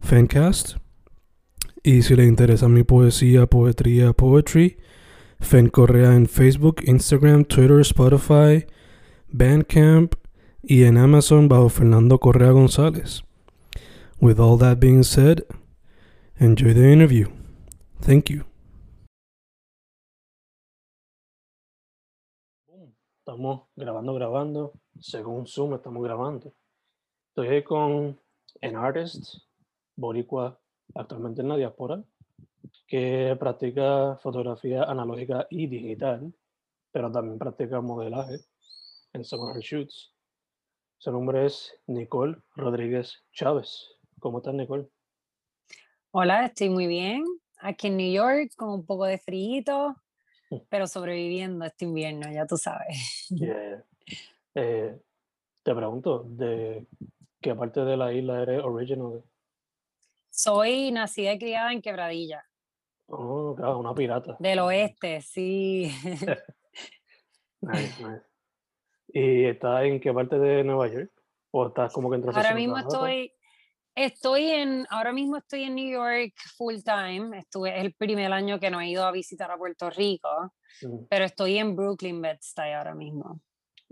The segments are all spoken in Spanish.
Fancast. Y si le interesa mi poesía, poetría, poetry, Fen Correa en Facebook, Instagram, Twitter, Spotify, Bandcamp y en Amazon bajo Fernando Correa González. With all that being said, enjoy the interview. Thank you. Estamos grabando, grabando. Según Zoom, estamos grabando. Estoy con an artist, boricua, actualmente en la diáspora, que practica fotografía analógica y digital, pero también practica modelaje en some of her shoots. Su nombre es Nicole Rodríguez Chávez. ¿Cómo estás, Nicole? Hola, estoy muy bien. Aquí en New York con un poco de frío, pero sobreviviendo este invierno, ya tú sabes. Yeah. Eh, te pregunto, ¿de qué parte de la isla eres original? Soy nacida y criada en Quebradilla. Oh, claro, una pirata. Del oeste, sí. nice, nice. ¿Y estás en qué parte de Nueva York? ¿O estás como que en Ahora mismo estoy, estoy en, ahora mismo estoy en New York full time. Estuve, es el primer año que no he ido a visitar a Puerto Rico, Mm. pero estoy en Brooklyn, Bed-Stuy ahora mismo.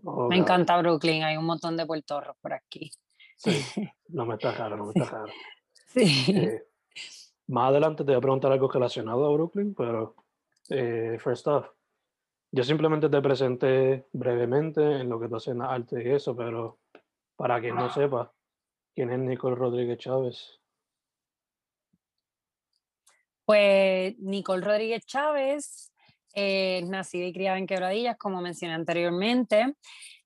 Oh, Me claro. encanta Brooklyn, hay un montón de puertorros por aquí. Sí, no me está raro, no me está raro. Sí. Eh, más adelante te voy a preguntar algo relacionado a Brooklyn, pero eh, first off, yo simplemente te presenté brevemente en lo que tú haces en arte y eso, pero para quien no sepa, ¿quién es Nicole Rodríguez Chávez? Pues Nicole Rodríguez Chávez, eh, nacida y criada en Quebradillas, como mencioné anteriormente.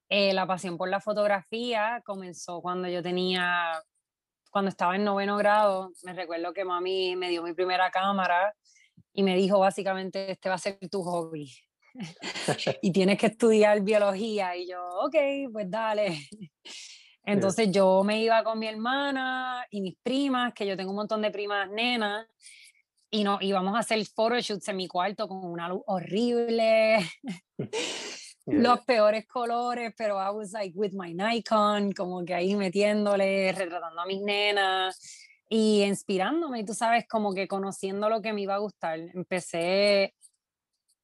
Eh, la pasión por la fotografía comenzó cuando yo tenía, cuando estaba en noveno grado. Me recuerdo que mami me dio mi primera cámara y me dijo básicamente, este va a ser tu hobby. y tienes que estudiar biología. Y yo, ok, pues dale. Entonces yo me iba con mi hermana y mis primas, que yo tengo un montón de primas nenas, y nos íbamos a hacer photoshoots en mi cuarto con una luz horrible. Los peores colores, pero I was like with my Nikon, como que ahí metiéndole, retratando a mis nenas y inspirándome, y tú sabes, como que conociendo lo que me iba a gustar. Empecé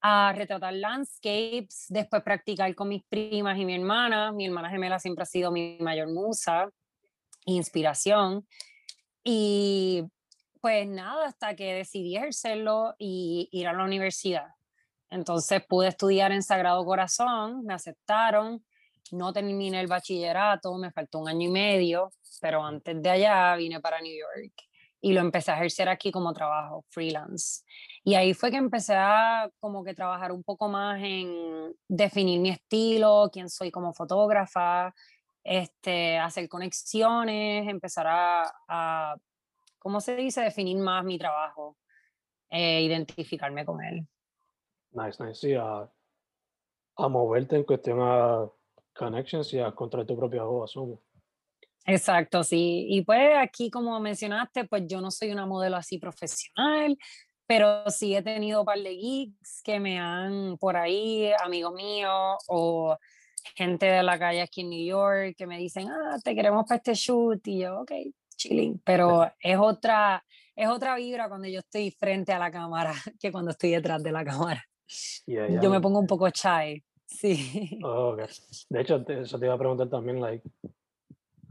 a retratar landscapes, después practicar con mis primas y mi hermana. Mi hermana gemela siempre ha sido mi mayor musa, inspiración. Y pues nada, hasta que decidí ejercerlo y ir a la universidad. Entonces pude estudiar en Sagrado Corazón, me aceptaron, no terminé el bachillerato, me faltó un año y medio, pero antes de allá vine para New York y lo empecé a ejercer aquí como trabajo, freelance. Y ahí fue que empecé a como que trabajar un poco más en definir mi estilo, quién soy como fotógrafa, este, hacer conexiones, empezar a, a ¿cómo se dice? Definir más mi trabajo, eh, identificarme con él. Nice, nice. Sí, a, a moverte en cuestión a connections y a encontrar tu propia voz, asumo. Exacto, sí. Y pues aquí, como mencionaste, pues yo no soy una modelo así profesional, pero sí he tenido un par de geeks que me han por ahí, amigos míos o gente de la calle aquí en New York que me dicen, ah, te queremos para este shoot y yo, ok, chilling, pero es otra, es otra vibra cuando yo estoy frente a la cámara que cuando estoy detrás de la cámara. Yeah, yeah, Yo me pongo un poco shy, sí. Oh, okay. De hecho, eso te iba a preguntar también, like,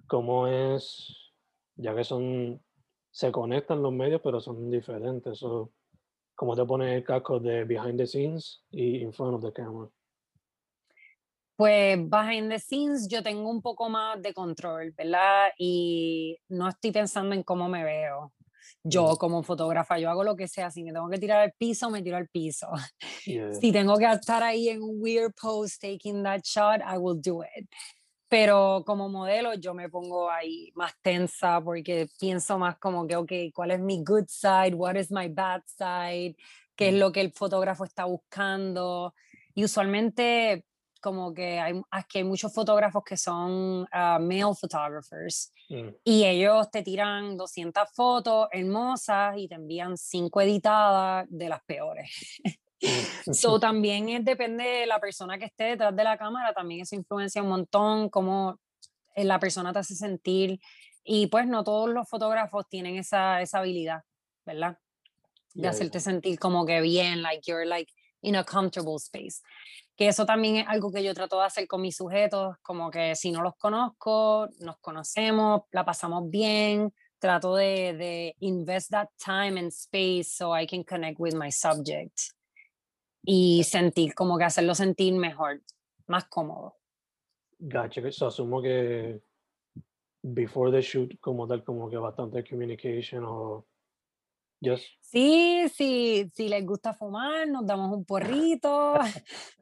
¿cómo es, ya que son se conectan los medios, pero son diferentes. So, ¿Cómo te pones el casco de behind the scenes y in front of the camera? Pues behind the scenes yo tengo un poco más de control, ¿verdad? Y no estoy pensando en cómo me veo. Yo como fotógrafa, yo hago lo que sea, si me tengo que tirar al piso, me tiro al piso. Yeah. Si tengo que estar ahí en un weird pose taking that shot, I will do it. Pero como modelo yo me pongo ahí más tensa porque pienso más como que, ok, ¿cuál es mi good side? What is my bad side? ¿Qué es Mm. lo que el fotógrafo está buscando? Y usualmente como que hay, aquí hay muchos fotógrafos que son ah, male photographers Mm, y ellos te tiran 200 fotos hermosas y te envían 5 editadas de las peores. mm, So también es, depende de la persona que esté detrás de la cámara, también eso influencia un montón cómo eh, la persona te hace sentir y pues no todos los fotógrafos tienen esa, esa habilidad, ¿verdad? De Yeah, hacerte sentir como que bien, like you're like in a comfortable space. Que eso también es algo que yo trato de hacer con mis sujetos, como que si no los conozco, nos conocemos, la pasamos bien, trato de, de invest that time and space so I can connect with my subject y sentir como que hacerlo sentir mejor, más cómodo. Gotcha. So, asumo que before the shoot, como tal, como que bastante communication o just Sí, sí, si les gusta fumar, nos damos un porrito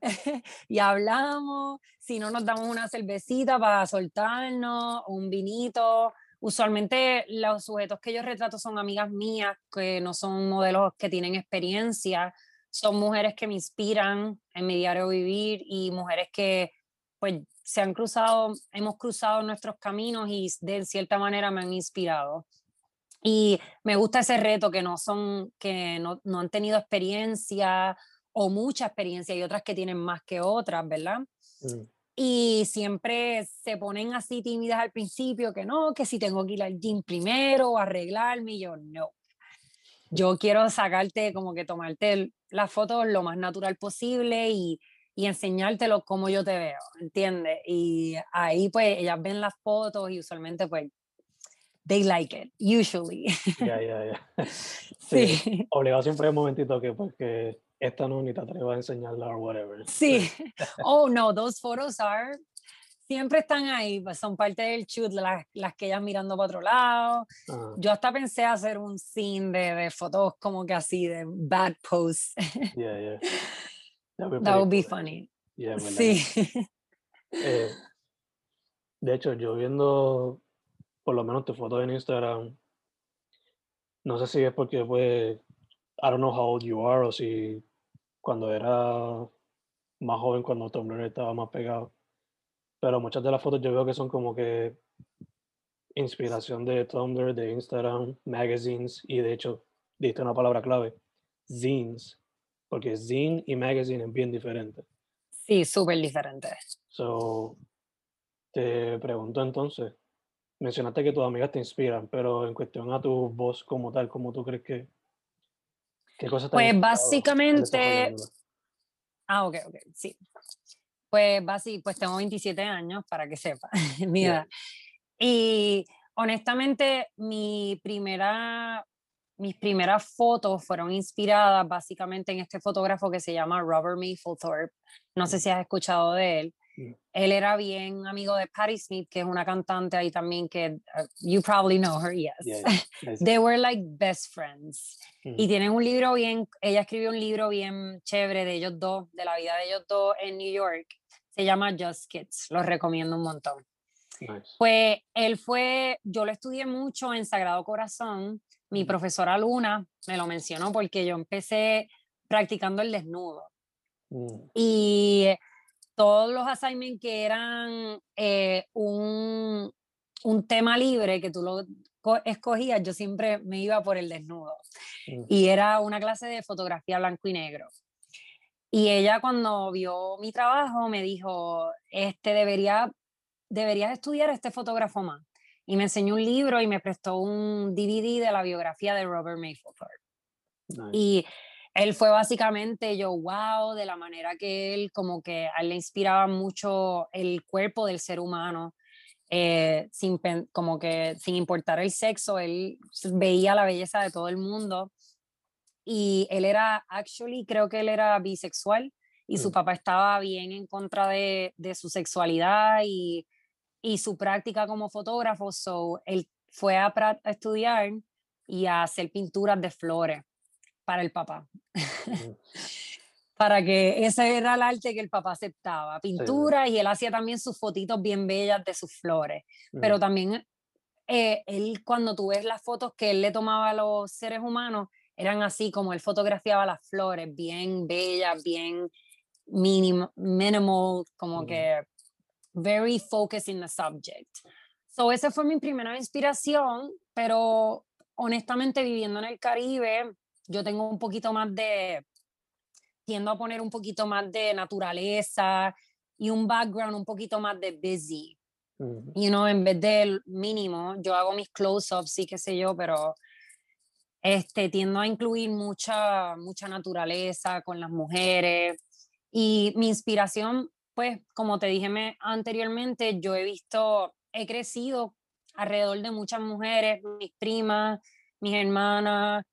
y hablamos. Si no, nos damos una cervecita para soltarnos, un vinito. Usualmente los sujetos que yo retrato son amigas mías, que no son modelos que tienen experiencia, son mujeres que me inspiran en mi diario vivir y mujeres que pues se han cruzado, hemos cruzado nuestros caminos y de cierta manera me han inspirado. Y me gusta ese reto que no son, que no, no han tenido experiencia o mucha experiencia y otras que tienen más que otras, ¿verdad? mm, Y siempre se ponen así tímidas al principio, que no, que si tengo que ir al gym primero o arreglarme, y yo no. Yo quiero sacarte, como que tomarte las fotos lo más natural posible y, y enseñártelo como yo te veo, ¿entiendes? Y ahí pues ellas ven las fotos y usualmente pues they like it, usually. ya, ya, ya. Sí, obligado siempre hay un momentito que, pues, que esta no ni te atrevas a enseñarla o whatever. sí. Oh no, those photos are, siempre están ahí, pues son parte del shoot, las, las que ellas mirando para otro lado. Ajá, Yo hasta pensé hacer un scene de, de fotos como que así, de bad pose. yeah, yeah. That would be That would be funny. Yeah, Sí. Eh, de hecho, yo viendo por lo menos tu foto en Instagram, no sé si es porque pues, I don't know how old you are o si cuando era más joven, cuando Tumblr estaba más pegado, pero muchas de las fotos yo veo que son como que inspiración de Tumblr, de Instagram, magazines y de hecho, diste una palabra clave, zines, porque zine y magazine es bien diferente. Sí, súper diferente. So, te pregunto entonces, mencionaste que tus amigas te inspiran, pero en cuestión a tu voz como tal, ¿cómo tú crees que, qué cosas te Pues básicamente, ah, ok, ok, sí. Pues, basi- pues tengo 27 años, para que sepa, mi edad. Y honestamente, mi primera, mis primeras fotos fueron inspiradas básicamente en este fotógrafo que se llama Robert Mapplethorpe. No sé si has escuchado de él. Mm. Él era bien amigo de Patti Smith, que es una cantante ahí también que uh, you probably know her, yes. Yeah, yeah. They were like best friends. Ujú. Y tienen un libro bien, ella escribió un libro bien chévere de ellos dos, de la vida de ellos dos en New York. Se llama Just Kids, lo recomiendo un montón. Nice. Pues él fue, yo lo estudié mucho en Sagrado Corazón. Mi profesora Luna me lo mencionó porque yo empecé practicando el desnudo. Mm, Y todos los assignments que eran eh, un, un tema libre que tú lo co- escogías, yo siempre me iba por el desnudo. mm, Y era una clase de fotografía blanco y negro. Y ella cuando vio mi trabajo me dijo, este debería, deberías estudiar a este fotógrafo más. Y me enseñó un libro y me prestó un DVD de la biografía de Robert Mapplethorpe. nice. Y él fue básicamente yo, wow, de la manera que él como que a él le inspiraba mucho el cuerpo del ser humano eh, sin, como que sin importar el sexo, él veía la belleza de todo el mundo. Y él era, actually, creo que él era bisexual y su papá estaba bien en contra de, de su sexualidad y, y, su práctica como fotógrafo. So, él fue a, a, estudiar y a hacer pinturas de flores para el papá. para que ese era el arte que el papá aceptaba, pintura y él hacía también sus fotitos bien bellas de sus flores, pero también eh, él cuando tú ves las fotos que él le tomaba a los seres humanos, eran así como él fotografiaba las flores, bien bellas, bien minimal, minimal como que very focused in the subject. So esa fue mi primera inspiración, pero honestamente viviendo en el Caribe, yo tengo un poquito más de tiendo a poner un poquito más de naturaleza y un background un poquito más de busy. You know, en vez del mínimo, yo hago mis close-ups y qué sé yo, pero este, tiendo a incluir mucha, mucha naturaleza con las mujeres. Y mi inspiración, pues, como te dije anteriormente, yo he visto, he crecido alrededor de muchas mujeres, mis primas, mis hermanas,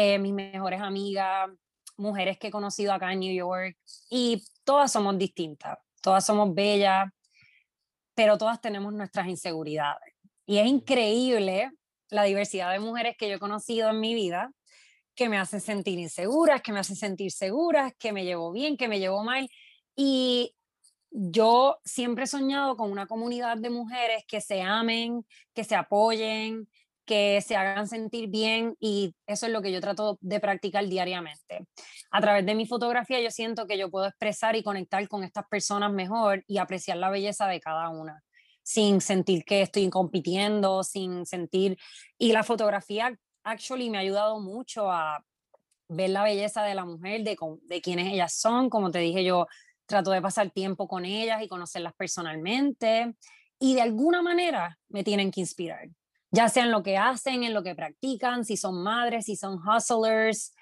eh, mis mejores amigas, mujeres que he conocido acá en New York y todas somos distintas, todas somos bellas, pero todas tenemos nuestras inseguridades. Y es increíble la diversidad de mujeres que yo he conocido en mi vida que me hacen sentir inseguras, que me hacen sentir seguras, que me llevo bien, que me llevo mal. Y yo siempre he soñado con una comunidad de mujeres que se amen, que se apoyen, que se hagan sentir bien y eso es lo que yo trato de practicar diariamente. A través de mi fotografía yo siento que yo puedo expresar y conectar con estas personas mejor y apreciar la belleza de cada una, sin sentir que estoy compitiendo, sin sentir... Y la fotografía actually me ha ayudado mucho a ver la belleza de la mujer, de, de quienes ellas son, como te dije yo, trato de pasar tiempo con ellas y conocerlas personalmente y de alguna manera me tienen que inspirar ya sea en lo que hacen, en lo que practican, si son madres, si son hustlers,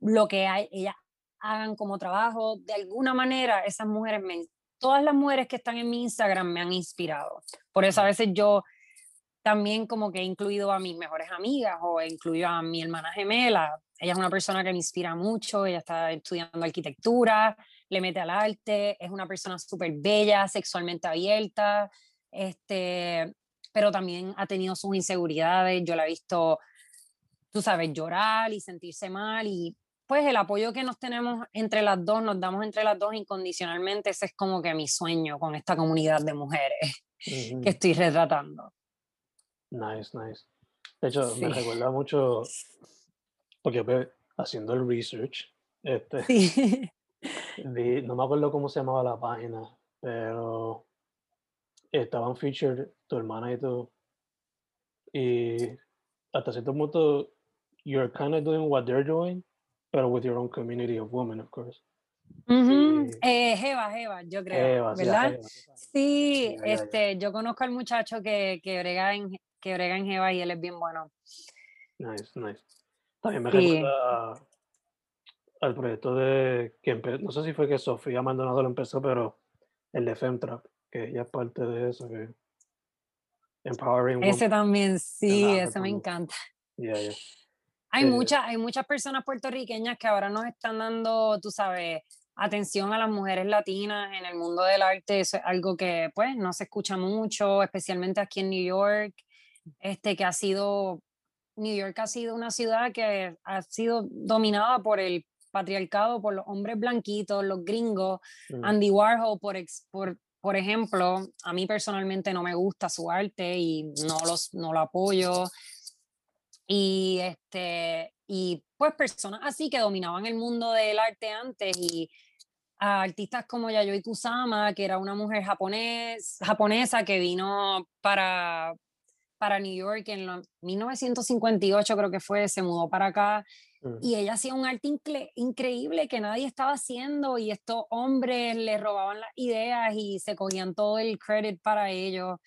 lo que hay, ellas hagan como trabajo, de alguna manera esas mujeres, me, todas las mujeres que están en mi Instagram me han inspirado. Por eso a veces yo también como que he incluido a mis mejores amigas o he incluido a mi hermana gemela. Ella es una persona que me inspira mucho, ella está estudiando arquitectura, le mete al arte, es una persona súper bella, sexualmente abierta, este, pero también ha tenido sus inseguridades. Yo la he visto, tú sabes, llorar y sentirse mal y pues el apoyo que nos tenemos entre las dos, nos damos entre las dos incondicionalmente, ese es como que mi sueño con esta comunidad de mujeres que estoy retratando. Nice, nice. De hecho, me recuerda mucho, porque haciendo el research, este, sí. no me acuerdo cómo se llamaba la página, pero estaban featured tu hermana y tú. Y hasta cierto punto, you're kind of doing what they're doing, pero with your own community of women, of course. eh, Jeva, Jeva, yo creo, ¿verdad? Sí, este, yo conozco al muchacho que, que, brega en, que brega en Jeva y él es bien bueno. Nice, nice. También me recuerda al proyecto de, que no sé si fue que Sofía Maldonado lo empezó, pero el de Femtrap que ella es parte de eso, que empowering. Ese también, sí, ese me encanta. Hay, eh, muchas, hay muchas personas puertorriqueñas que ahora nos están dando, tú sabes, atención a las mujeres latinas en el mundo del arte. Eso es algo que, pues, no se escucha mucho, especialmente aquí en New York, este, que ha sido, New York ha sido una ciudad que ha sido dominada por el patriarcado, por los hombres blanquitos, los gringos, mm. Andy Warhol, por, por por ejemplo, a mí personalmente no me gusta su arte y no, los, no lo apoyo. Y, este, y pues personas así que dominaban el mundo del arte antes y a artistas como Yayoi Kusama, que era una mujer japonés, japonesa que vino para, para New York en 1958 creo que fue, se mudó para acá. Y ella hacía un arte increíble que nadie estaba haciendo y estos hombres le robaban las ideas y se cogían todo el credit para ellos.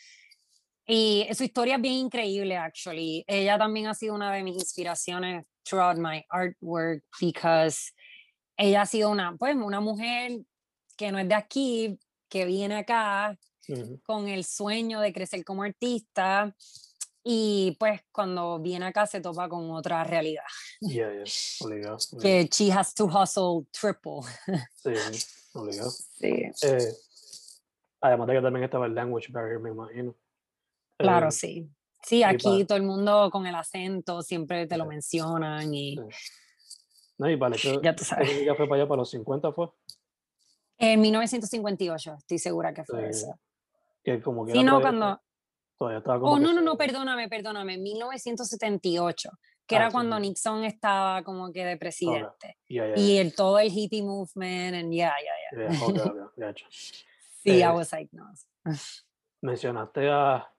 Y su historia es bien increíble, actually. Ella también ha sido una de mis inspiraciones throughout my artwork because ella ha sido una, pues, una mujer que no es de aquí, que viene acá Ujú. con el sueño de crecer como artista y pues cuando viene acá se topa con otra realidad, Yeah, yeah, obligado. obligado. que she has to hustle triple. Sí, obligado. Sí, Eh, además de que también estaba el language barrier, me imagino. claro, Eh, sí. Sí, aquí todo el mundo con el acento siempre te lo Sí. mencionan y Sí. No, y vale, ya tú sabes. ya fue para allá para los 50 fue. En 1958, estoy segura que fue Sí, eso. Que como que Sí, no, cuando... Todavía estaba como Oh, no, no, no, perdóname, perdóname, 1978, que Ah, era sí, cuando sí. Nixon estaba como que de presidente. Ya, ya, Y ya, el, todo el hippie movement, and yeah, yeah, yeah. ya, ok, ok, ya hecho. Sí, Eh, I was like, no. Mencionaste a,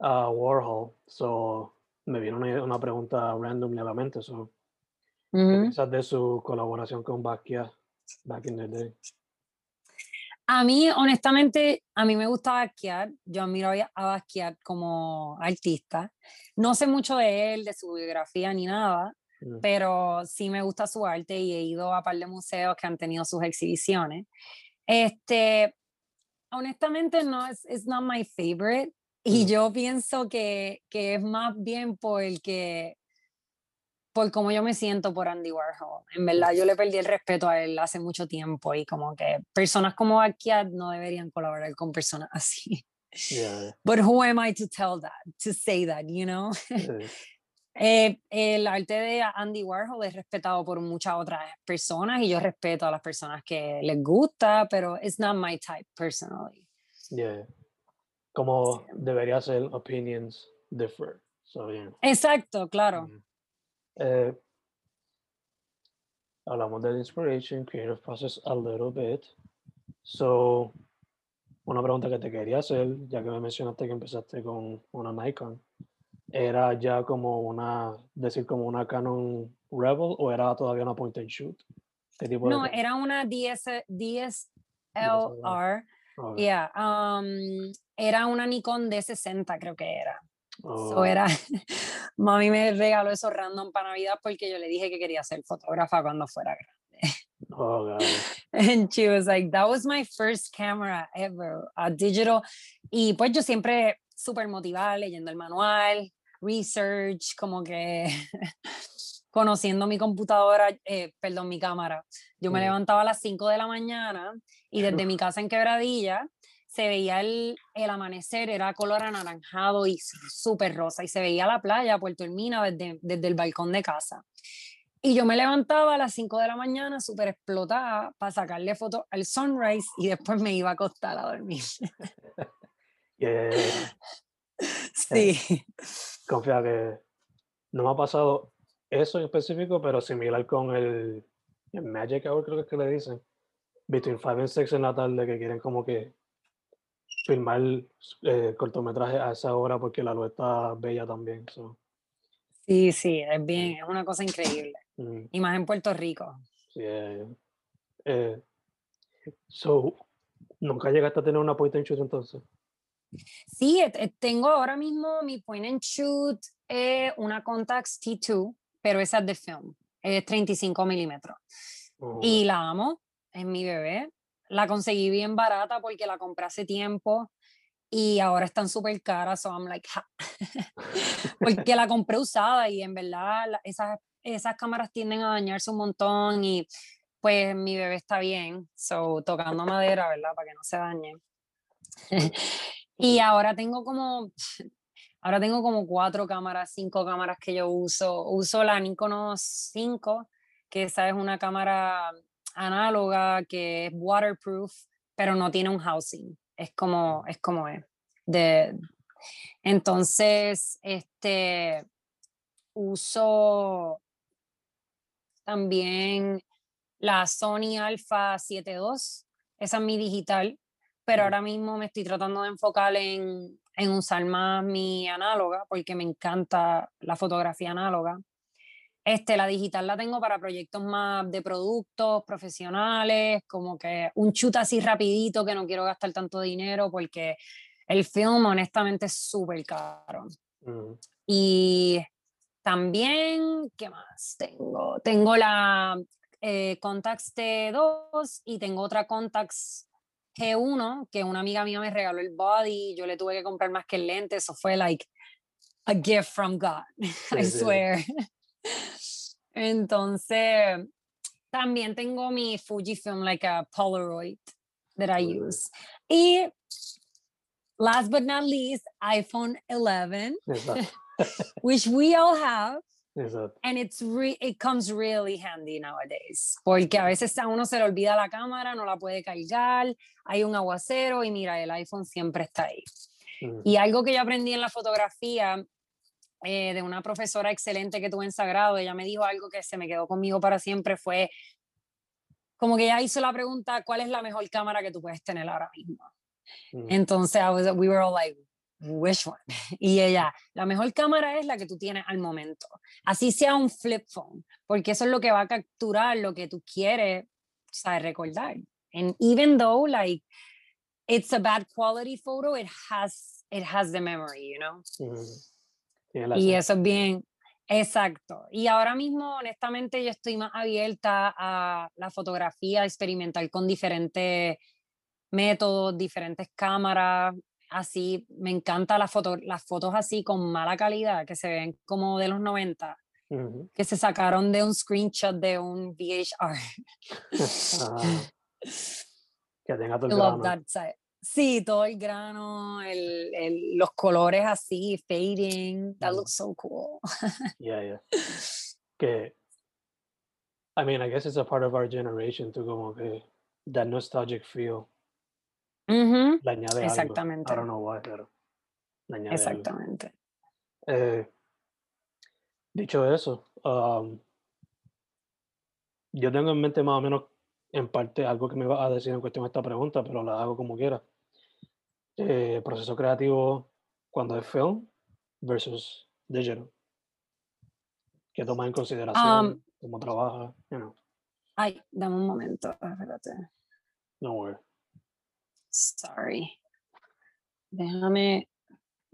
a Warhol, so me vino una, una pregunta random a la mente. So, ¿Qué piensas de su colaboración con Basquiat back in the day? A mí, honestamente, a mí me gusta Basquiat. Yo admiro a Basquiat como artista. No sé mucho de él, de su biografía ni nada, Mm, pero sí me gusta su arte y he ido a par de museos que han tenido sus exhibiciones. Este, honestamente, no es it's not my favorite. Y Mm. yo pienso que, que es más bien por el que por cómo yo me siento por Andy Warhol. En verdad, yo le perdí el respeto a él hace mucho tiempo y como que personas como Basquiat no deberían colaborar con personas así. yeah, But who am I to tell that, to say that, you know? yeah, Eh, el arte de Andy Warhol es respetado por muchas otras personas y yo respeto a las personas que les gusta, pero it's not my type personally. yeah. Como debería ser opinions differ. So, yeah. Exacto, claro. Mm. Eh, hablamos del inspiration, creative process a little bit. So, una pregunta que te quería hacer, ya que me mencionaste que empezaste con una Nikon, ¿era ya como una, decir como una Canon Rebel o era todavía una point and shoot? ¿Qué tipo de No, era una DS, DSLR. Ok, Yeah, um, era una Nikon D60, creo que era. Oh, So era, mami me regaló eso random para Navidad porque yo le dije que quería ser fotógrafa cuando fuera grande. oh, it. And she was like, that was my first camera ever, a digital. Y pues yo siempre súper motivada, leyendo el manual, research, como que conociendo mi computadora, eh, perdón, mi cámara. Yo me Ujú. levantaba a las 5 de la mañana y desde mi casa en Quebradilla se veía el, el amanecer, era color anaranjado y súper rosa, y se veía la playa, Puerto Hermina, desde, desde el balcón de casa. Y yo me levantaba a las 5 de la mañana súper explotada para sacarle fotos al sunrise y después me iba a acostar a dormir. Yeah, yeah, yeah. Sí. confía que no me ha pasado eso en específico, pero similar con el, el Magic Hour, creo que es que le dicen. Between 5 and 6 en la tarde, que quieren como que filmar eh, cortometrajes a esa hora porque la luz está bella también. so, Sí, sí, es bien, es una cosa increíble. mm, Y más en Puerto Rico. sí, eh, eh, so, ¿Nunca llegaste a tener una point and shoot entonces? Sí, eh, eh, tengo ahora mismo mi point and shoot, eh, una Contax T2, pero esa es de film, es 35 milímetros. Oh, Y la amo, es mi bebé. La conseguí bien barata porque la compré hace tiempo y ahora están súper caras, so I'm like, "Ja". porque la compré usada y en verdad esas, esas cámaras tienden a dañarse un montón y pues mi bebé está bien, so tocando madera, ¿verdad? Para que no se dañe. y ahora tengo como, ahora tengo como cuatro cámaras, cinco cámaras que yo uso. Uso la Nikon 5, que esa es una cámara análoga que es waterproof, pero no tiene un housing. Es como es. Como es. De, entonces, este, uso también la Sony Alpha 7.2, esa es mi digital, pero ahora mismo me estoy tratando de enfocar en, en usar más mi análoga, porque me encanta la fotografía análoga. Este, la digital la tengo para proyectos más de productos profesionales, como que un shoot así rapidito que no quiero gastar tanto dinero porque el film honestamente es súper caro. mm, Y también, ¿qué más tengo? Tengo la eh, Contax T2 y tengo otra Contax G1, que una amiga mía me regaló el body, yo le tuve que comprar más que el lente, eso fue like a gift from God, I sí. swear. Entonces, también tengo mi Fujifilm, like a Polaroid that I use. Y last but not least, iPhone 11, Exacto, which we all have. exacto. And it's re it comes really handy nowadays, porque a veces a uno se le olvida la cámara, no la puede cargar, hay un aguacero y mira, el iPhone siempre está ahí. Mm, Y algo que yo aprendí en la fotografía eh, de una profesora excelente que tuve en Sagrado, ella me dijo algo que se me quedó conmigo para siempre, fue como que ella hizo la pregunta, ¿cuál es la mejor cámara que tú puedes tener ahora mismo? mm, Entonces, I was- we were all like, which one? Y ella, la mejor cámara es la que tú tienes al momento. Así sea un flip phone, porque eso es lo que va a capturar lo que tú quieres, sabes, recordar. And even though, like, it's a bad quality photo, it has, it has the memory, you know? mm. Y eso es bien, exacto. Y ahora mismo, honestamente, yo estoy más abierta a la fotografía, a experimentar con diferentes métodos, diferentes cámaras. Así, me encanta la foto, las fotos así con mala calidad, que se ven como de los 90, Ujú. que se sacaron de un screenshot de un VHR. Ajá. Que tenga todo el love grano. that side. Sí, todo el grano, el, el- los colores así, fading. That Mm. looks so cool. Yeah, yeah. Que, I mean, I guess it's a part of our generation to como que that nostalgic feel Ujú, le añade algo. Exactamente. I don't know why, pero le añade algo. Exactamente. Eh, dicho eso, um, yo tengo en mente más o menos en parte algo que me va a decir en cuestión de esta pregunta, pero la hago como quiera. Eh, proceso creativo cuando es film versus digital. ¿Qué tomas en consideración? Um, ¿Cómo trabaja? You know, Ay, dame un momento. Espérate. no worry. Sorry. Déjame.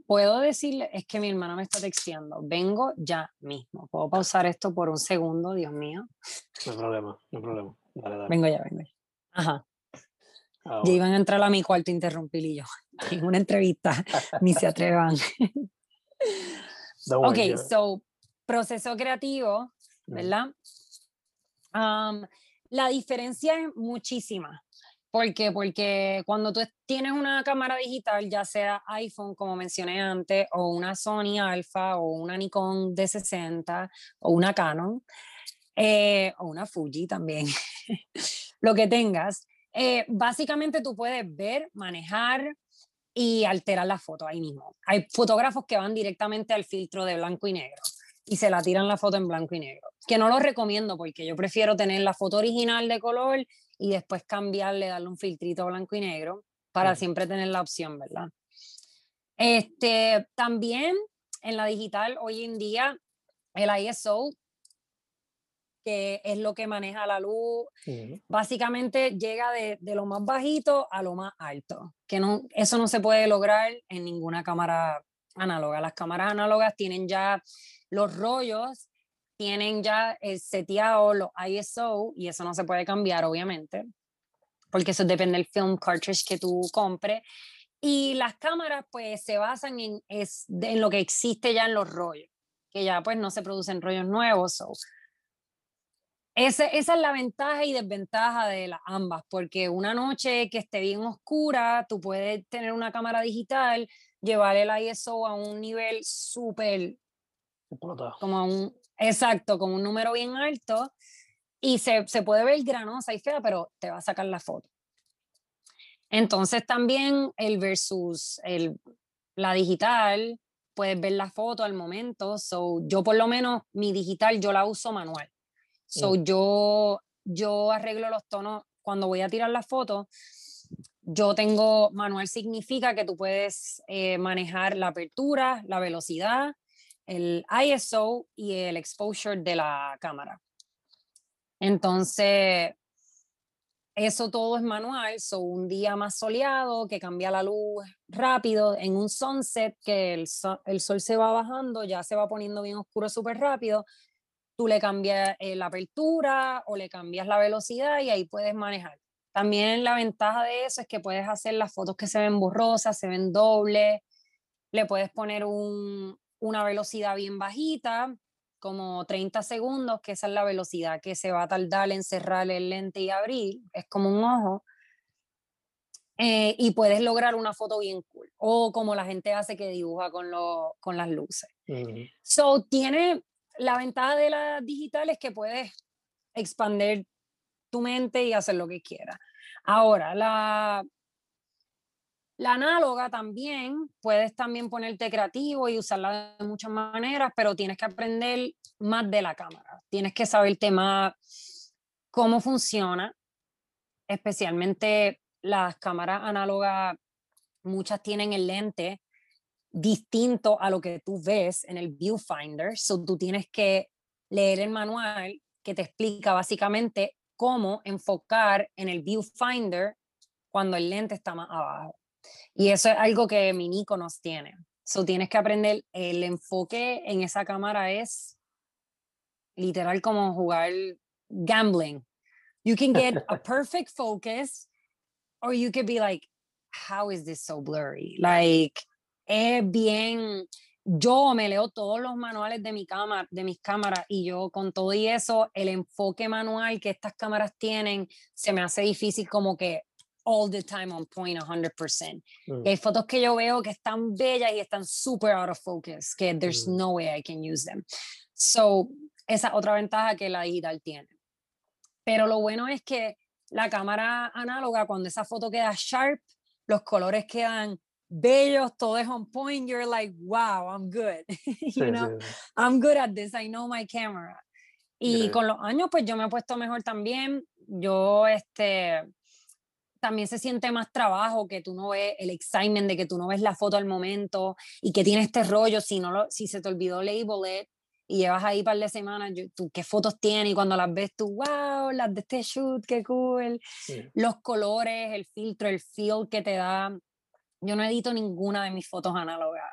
Puedo decirle, es que mi hermana me está texteando. Vengo ya mismo. ¿Puedo pausar esto por un segundo, Dios mío? No hay problema, no hay problema. Dale, dale. Vengo ya, vengo ya. Ajá. Ah, Ya iban a entrar a mi cuarto interrumpir y yo. En una entrevista. Ni se atrevan. Ok, so, proceso creativo. ¿verdad? La diferencia es muchísima. ¿Por qué? Porque cuando tú tienes una cámara digital, ya sea iPhone, como mencioné antes, o una Sony Alpha, o una Nikon D60, o una Canon, eh, o una Fuji también, lo que tengas, eh, básicamente tú puedes ver, manejar y alterar la foto ahí mismo. Hay fotógrafos que van directamente al filtro de blanco y negro y se la tiran la foto en blanco y negro, que no lo recomiendo porque yo prefiero tener la foto original de color y después cambiarle, darle un filtrito blanco y negro para siempre tener la opción, ¿verdad? Este, también en la digital hoy en día el ISO que es lo que maneja la luz, Ujú. básicamente llega de, de lo más bajito a lo más alto, que no, eso no se puede lograr en ninguna cámara análoga. Las cámaras análogas tienen ya los rollos, tienen ya el seteado, los ISO, y eso no se puede cambiar, obviamente, porque eso depende del film cartridge que tú compres. Y las cámaras, pues, se basan en, es, en lo que existe ya en los rollos, que ya, pues, no se producen rollos nuevos. so, ese- esa es la ventaja y desventaja de las ambas, porque una noche que esté bien oscura, tú puedes tener una cámara digital, llevar el ISO a un nivel súper, como a un, exacto, con un número bien alto, y se, se puede ver granosa y fea, pero te va a sacar la foto. Entonces también el versus el, la digital, puedes ver la foto al momento, so yo por lo menos mi digital yo la uso manual. So yo, yo arreglo los tonos cuando voy a tirar la foto. Yo tengo manual significa que tú puedes eh, manejar la apertura, la velocidad, el ISO y el exposure de la cámara. Entonces, eso todo es manual. So un día más soleado que cambia la luz rápido, en un sunset que el, so- el sol se va bajando, ya se va poniendo bien oscuro súper rápido tú le cambias eh, la apertura o le cambias la velocidad y ahí puedes manejar. También la ventaja de eso es que puedes hacer las fotos que se ven borrosas, se ven dobles, le puedes poner un, una velocidad bien bajita, como 30 segundos, que esa es la velocidad que se va a tardar en cerrar el lente y abrir, es como un ojo. Eh, y puedes lograr una foto bien cool, o como la gente hace que dibuja con, lo, con las luces. So, tiene la ventaja de la digital es que puedes expandir tu mente y hacer lo que quieras. Ahora, la, la análoga también, puedes también ponerte creativo y usarla de muchas maneras, pero tienes que aprender más de la cámara. Tienes que saber tema cómo funciona, especialmente las cámaras análogas, muchas tienen el lente distinto a lo que tú ves en el viewfinder, so tú tienes que leer el manual que te explica básicamente cómo enfocar en el viewfinder cuando el lente está más abajo. Y eso es algo que mi nos tiene. So tienes que aprender el enfoque en esa cámara es literal como jugar gambling. You can get a perfect focus or you could be like, how is this so blurry? Like, es bien, yo me leo todos los manuales de mi cámara, de mis cámaras y yo con todo y eso, el enfoque manual que estas cámaras tienen, se me hace difícil como que all the time on point 100%. Mm. Y hay fotos que yo veo que están bellas y están super out of focus, que there's mm. no way I can use them. So, esa otra ventaja que la digital tiene. Pero lo bueno es que la cámara análoga, cuando esa foto queda sharp, los colores quedan bellos, todo es on point, you're like, wow, I'm good. you know, I'm good at this, I know my camera. Y con los años, pues yo me he puesto mejor también. Yo, este, también se siente más trabajo que tú no ves el excitement de que tú no ves la foto al momento y que tiene este rollo si no lo, si se te olvidó label it y llevas ahí un par de semanas, tú qué fotos tienes y cuando las ves tú, wow, las de este shoot, qué cool, los colores, el filtro, el feel que te da. Yo no edito ninguna de mis fotos análogas,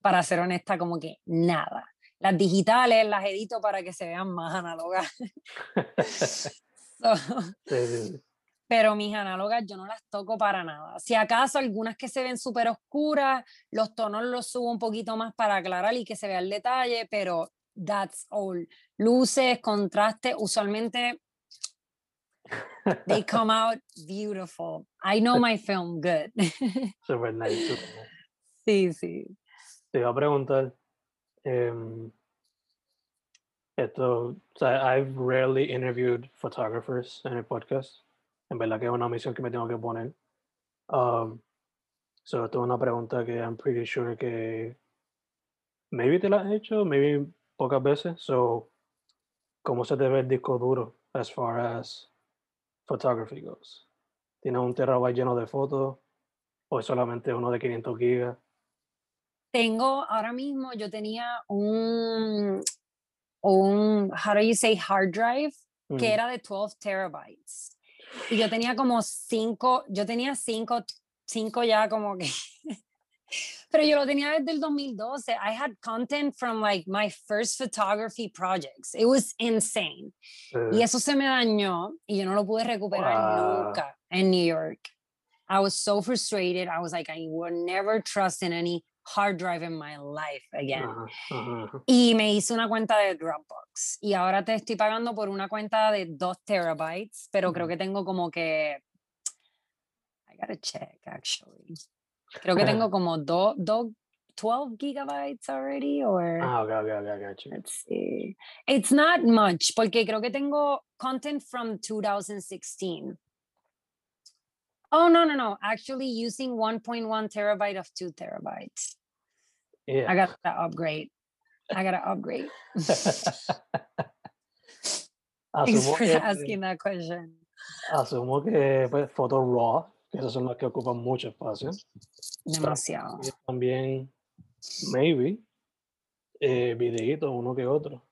para ser honesta, como que nada. Las digitales las edito para que se vean más análogas. Pero mis análogas yo no las toco para nada. Si acaso algunas que se ven súper oscuras, los tonos los subo un poquito más para aclarar y que se vea el detalle, pero that's all. Luces, contraste, usualmente they come out beautiful. I know my film good. super nice. Sí, sí. Te iba a preguntar, um, esto, o sea, I've rarely interviewed photographers en el podcast. En verdad que es una misión que me tengo que poner. Um, so, esto es una pregunta que I'm pretty sure que maybe te la has hecho, maybe pocas veces. So, ¿cómo se te ve el disco duro as far as photography goes? ¿Tienes un terabyte lleno de fotos o es solamente uno de 500 gigas? Tengo ahora mismo, yo tenía un, un, how do you say, hard drive, que era de 12 terabytes. Y yo tenía como cinco, yo tenía cinco, cinco ya como que Pero yo lo tenía desde el 2012. I had content from like my first photography projects. It was insane. Y eso se me dañó y yo no lo pude recuperar nunca en New York. I was so frustrated. I was like, I will never trust in any hard drive in my life again. Y me hice una cuenta de Dropbox. Y ahora te estoy pagando por una cuenta de 2 terabytes, pero creo que tengo como que. I gotta check, actually. Creo que tengo como dos, do, 12 gigabytes already, or... Ah, okay, okay, okay, I got you. Let's see. It's not much, porque creo que tengo content from 2016. Oh, no, no, no. Actually using 1.1 terabyte of 2 terabytes. Yeah. I got to upgrade. I got to upgrade. Thanks for asking that question. Asumo que pues, photo raw esas son las que ocupan mucho espacio. Demasiado. También, maybe, eh, videitos, uno que otro.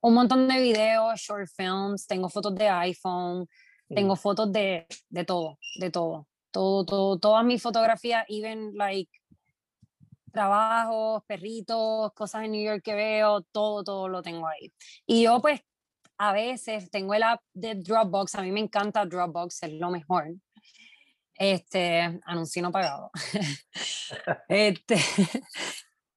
Un montón de videos, short films, tengo fotos de iPhone, tengo fotos de, de todo, de todo. Todo, todo, todas mis fotografías, even like trabajos, perritos, cosas en New York que veo, todo, todo lo tengo ahí. Y yo pues a veces tengo el app de Dropbox, a mí me encanta Dropbox, es lo mejor. Este, anuncio no pagado. este,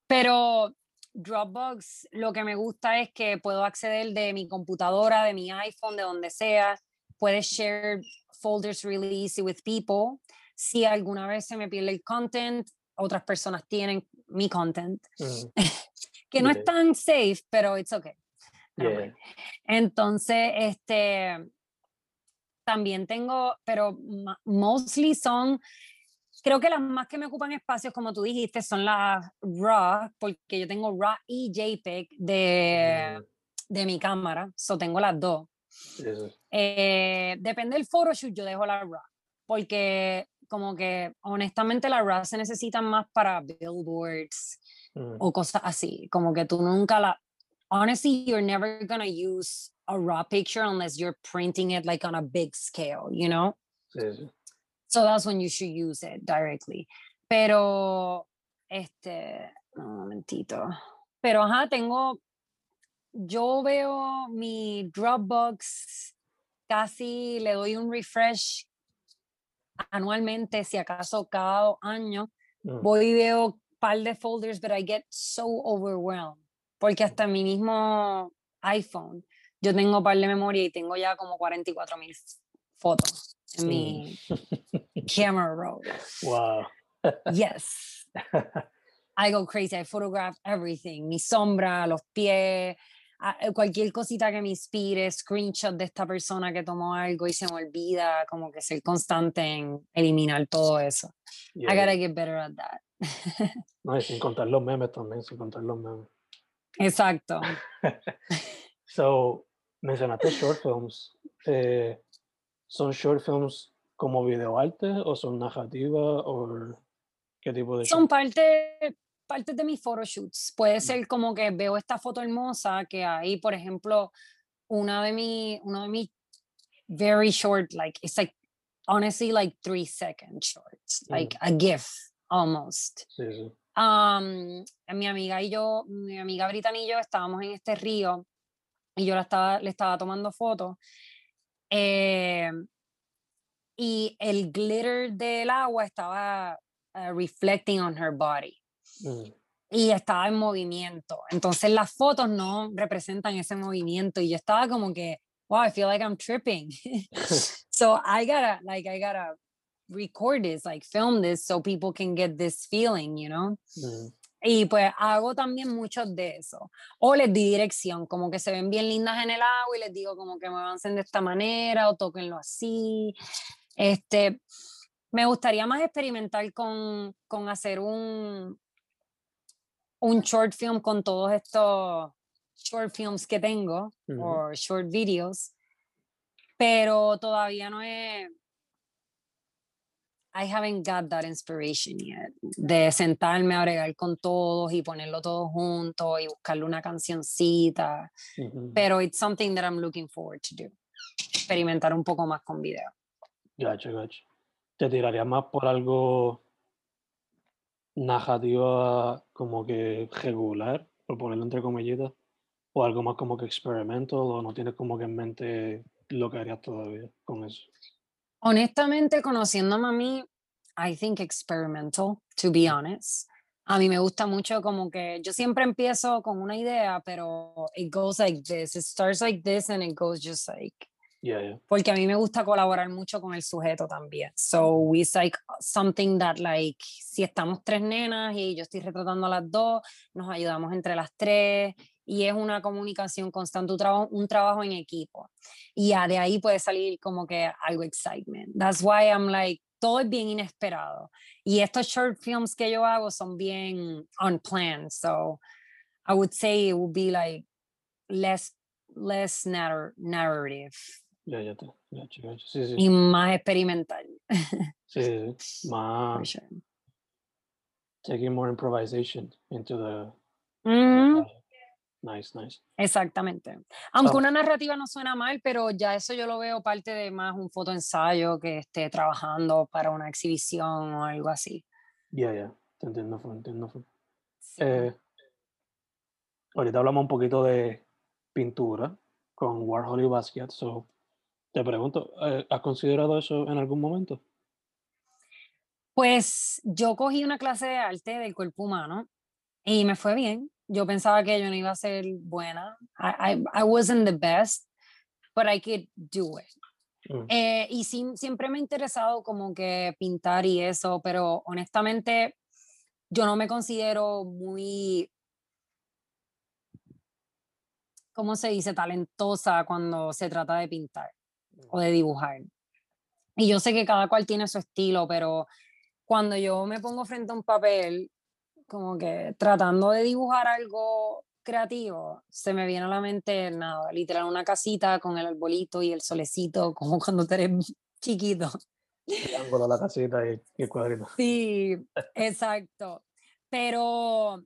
pero Dropbox lo que me gusta es que puedo acceder de mi computadora, de mi iPhone, de donde sea. Puedes share folders really easy with people. Si alguna vez se me pierde el content, otras personas tienen mi content. Mm, que no Yeah. es tan safe, pero it's okay. Yeah. Entonces, este, también tengo, pero mostly son, creo que las más que me ocupan espacios, como tú dijiste, son las RAW, porque yo tengo RAW y JPEG de, Mm, de mi cámara, so tengo las dos. Eh, depende del photoshoot, yo dejo la RAW, porque como que honestamente la RAW se necesitan más para billboards Mm, o cosas así, como que tú nunca la... Honestly, you're never gonna use a raw picture unless you're printing it like on a big scale, you know? sí. So that's when you should use it directly. Pero, este, un momentito. Pero, ajá, tengo, yo veo mi Dropbox, casi le doy un refresh anualmente, si acaso cada año. Mm, Voy y veo un par de folders, but I get so overwhelmed. Porque hasta mi mismo iPhone, yo tengo par de memoria y tengo ya como 44 mil fotos en Mm. mi camera roll. Wow. Yes. I go crazy. I photograph everything. Mi sombra, los pies, a- eh, cualquier cosita que me inspire, screenshot de esta persona que tomó algo y se me olvida, como que ser constante en eliminar todo eso. Yeah, I gotta get better at that. No, y sin contar los memes también, sin contar los memes. Exacto. So, mencionaste short films. Eh, ¿Son short films como videoarte o son narrativa o qué tipo de Son short? parte, parte de mis photoshoots. Puede ser como que veo esta foto hermosa que hay, por ejemplo, una de mi, uno de mis very short, like, it's like, honestly, like three second shorts, like a GIF almost. Sí, sí. Um, mi amiga y yo, mi amiga Brittany y yo estábamos en este río y yo la estaba, le estaba tomando fotos. eh, y el glitter del agua estaba uh, reflecting on her body Mm, y estaba en movimiento. Entonces las fotos no representan ese movimiento y yo estaba como que, wow, I feel like I'm tripping. so I gotta, like, I gotta record this, like, film this so people can get this feeling, you know? mm, Y pues hago también muchos de eso. O les di dirección, como que se ven bien lindas en el agua y les digo como que me avancen de esta manera o tóquenlo así. Este, me gustaría más experimentar con, con hacer un, un short film con todos estos short films que tengo Ujú. o short videos, pero todavía no he I haven't got that inspiration yet de sentarme a bregar con todos y ponerlo todo junto y buscarle una cancioncita, pero it's something that I'm looking forward to do. Experimentar un poco más con video. Gacho, gacho. ¿Te tirarías más por algo narrativa como que regular, por ponerlo entre comillitas? ¿O algo más como que experimental o no tienes como que en mente lo que harías todavía con eso? Honestamente, conociéndome a mí, I think experimental, to be honest. A mí me gusta mucho como que yo siempre empiezo con una idea, pero it goes like this, it starts like this and it goes just like Yeah, yeah. porque a mí me gusta colaborar mucho con el sujeto también. So it's like something that like si estamos tres nenas y yo estoy retratando a las dos, nos ayudamos entre las tres y es una comunicación constante, un trabajo, un trabajo en equipo. Y ya de ahí puede salir como que algo excitement. That's why I'm like todo es bien inesperado. Y estos short films que yo hago son bien unplanned. So I would say it would be like less less narr- narrative Ya, ya te. Gacho, gacho. Sí, sí. y más experimental. Sí, sí, sí. Más sure. taking more improvisation into the Mm, project. Nice, nice. exactamente. Aunque Ah. una narrativa no suena mal, pero ya eso yo lo veo parte de más un fotoensayo que esté trabajando para una exhibición o algo así. Ya, ya. Te entiendo, full, entiendo. Sí. Eh, ahorita hablamos un poquito de pintura. con Warhol y Basquiat. So, te pregunto, eh, ¿has considerado eso en algún momento? Pues yo cogí una clase de arte del cuerpo humano y me fue bien. Yo pensaba que yo no iba a ser buena. I, I, I wasn't the best, but I could do it. Mm. Eh, y sí, siempre me ha interesado como que pintar y eso, pero honestamente yo no me considero muy, ¿cómo se dice? Talentosa cuando se trata de pintar o de dibujar. Y yo sé que cada cual tiene su estilo, pero cuando yo me pongo frente a un papel, como que tratando de dibujar algo creativo, se me viene a la mente nada, literal una casita con el arbolito y el solecito, como cuando tú eres chiquito. El ángulo, la casita y, y el cuadrito. Sí, exacto. Pero,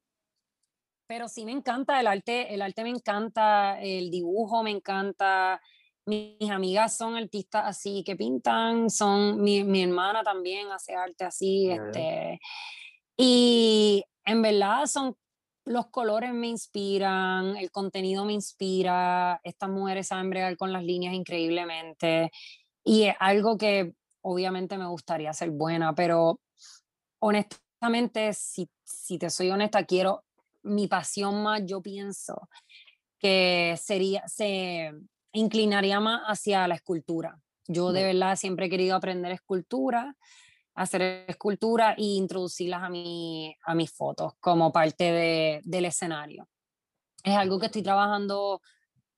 pero sí me encanta el arte, el arte me encanta, el dibujo me encanta. Mis amigas son artistas así que pintan, son mi, mi hermana también hace arte así, este, y en verdad son los colores me inspiran, el contenido me inspira, estas mujeres saben bregar con las líneas increíblemente y es algo que obviamente me gustaría ser buena, pero honestamente, si, si te soy honesta, quiero mi pasión más, yo pienso que sería, se inclinaría más hacia la escultura. Yo de verdad siempre he querido aprender escultura, hacer escultura e introducirlas a, mi, a mis fotos como parte de, del escenario. Es algo que estoy trabajando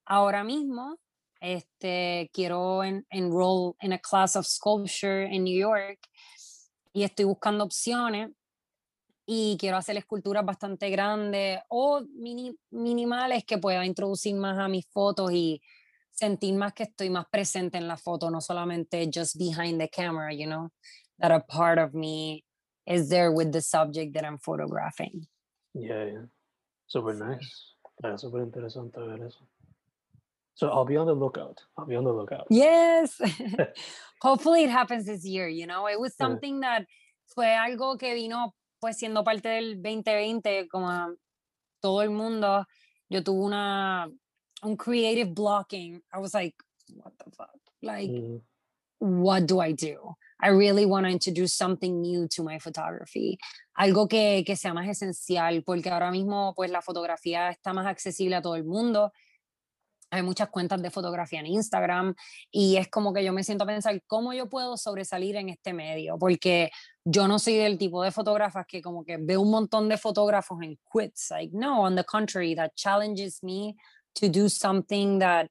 ahora mismo. Este, quiero en, enroll en a class of sculpture en New York y estoy buscando opciones y quiero hacer esculturas bastante grandes o mini- minimales que pueda introducir más a mis fotos y sentir más que estoy más presente en la foto, no solamente just behind the camera, you know, that a part of me is there with the subject that I'm photographing. Yeah, yeah. Super nice. Yeah, super interesante ver eso. So I'll be on the lookout. I'll be on the lookout. Yes. Hopefully it happens this year, you know. It was Yeah. something that fue algo que vino pues siendo parte del 2020 como todo el mundo. Yo tuve una un creative blocking. I was like, what the fuck? Like Mm, what do I do? I really want to introduce something new to my photography. Algo que, que sea más esencial, porque ahora mismo pues la fotografía está más accesible a todo el mundo. Hay muchas cuentas de fotografía en Instagram y es como que yo me siento a pensar cómo yo puedo sobresalir en este medio, porque yo no soy del tipo de fotógrafas que como que veo un montón de fotógrafos en quits. Like, no, on the contrary, that challenges me to do something that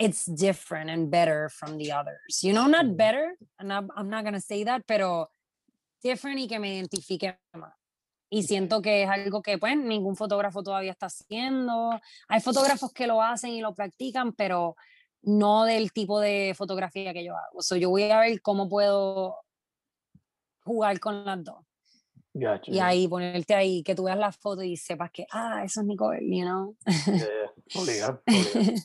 it's different and better from the others. You know, not better, and I'm, I'm not gonna say that, pero different y que me identifique más. Y siento que es algo que pues ningún fotógrafo todavía está haciendo. Hay fotógrafos que lo hacen y lo practican, pero no del tipo de fotografía que yo hago. So, yo voy a ver cómo puedo jugar con las dos. Gotcha. Y ahí ponerte ahí, que tú veas la foto y sepas que, ah, eso es Nicole, you know. Yeah, yeah. Obligado, obligado.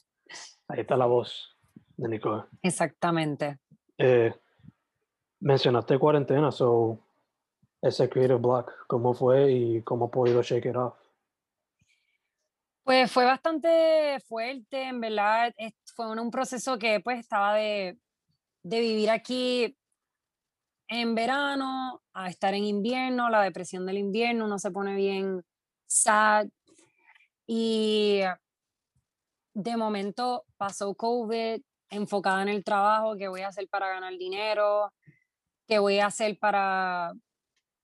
Ahí está la voz de Nicole. Exactamente. Eh, mencionaste cuarentena, so ese creative block, ¿cómo fue y cómo podido shake it off? Pues fue bastante fuerte, en verdad. Fue un, un proceso que pues estaba de, de vivir aquí en verano a estar en invierno, la depresión del invierno, uno se pone bien sad. Y de momento pasó COVID, enfocada en el trabajo, qué voy a hacer para ganar dinero, qué voy a hacer para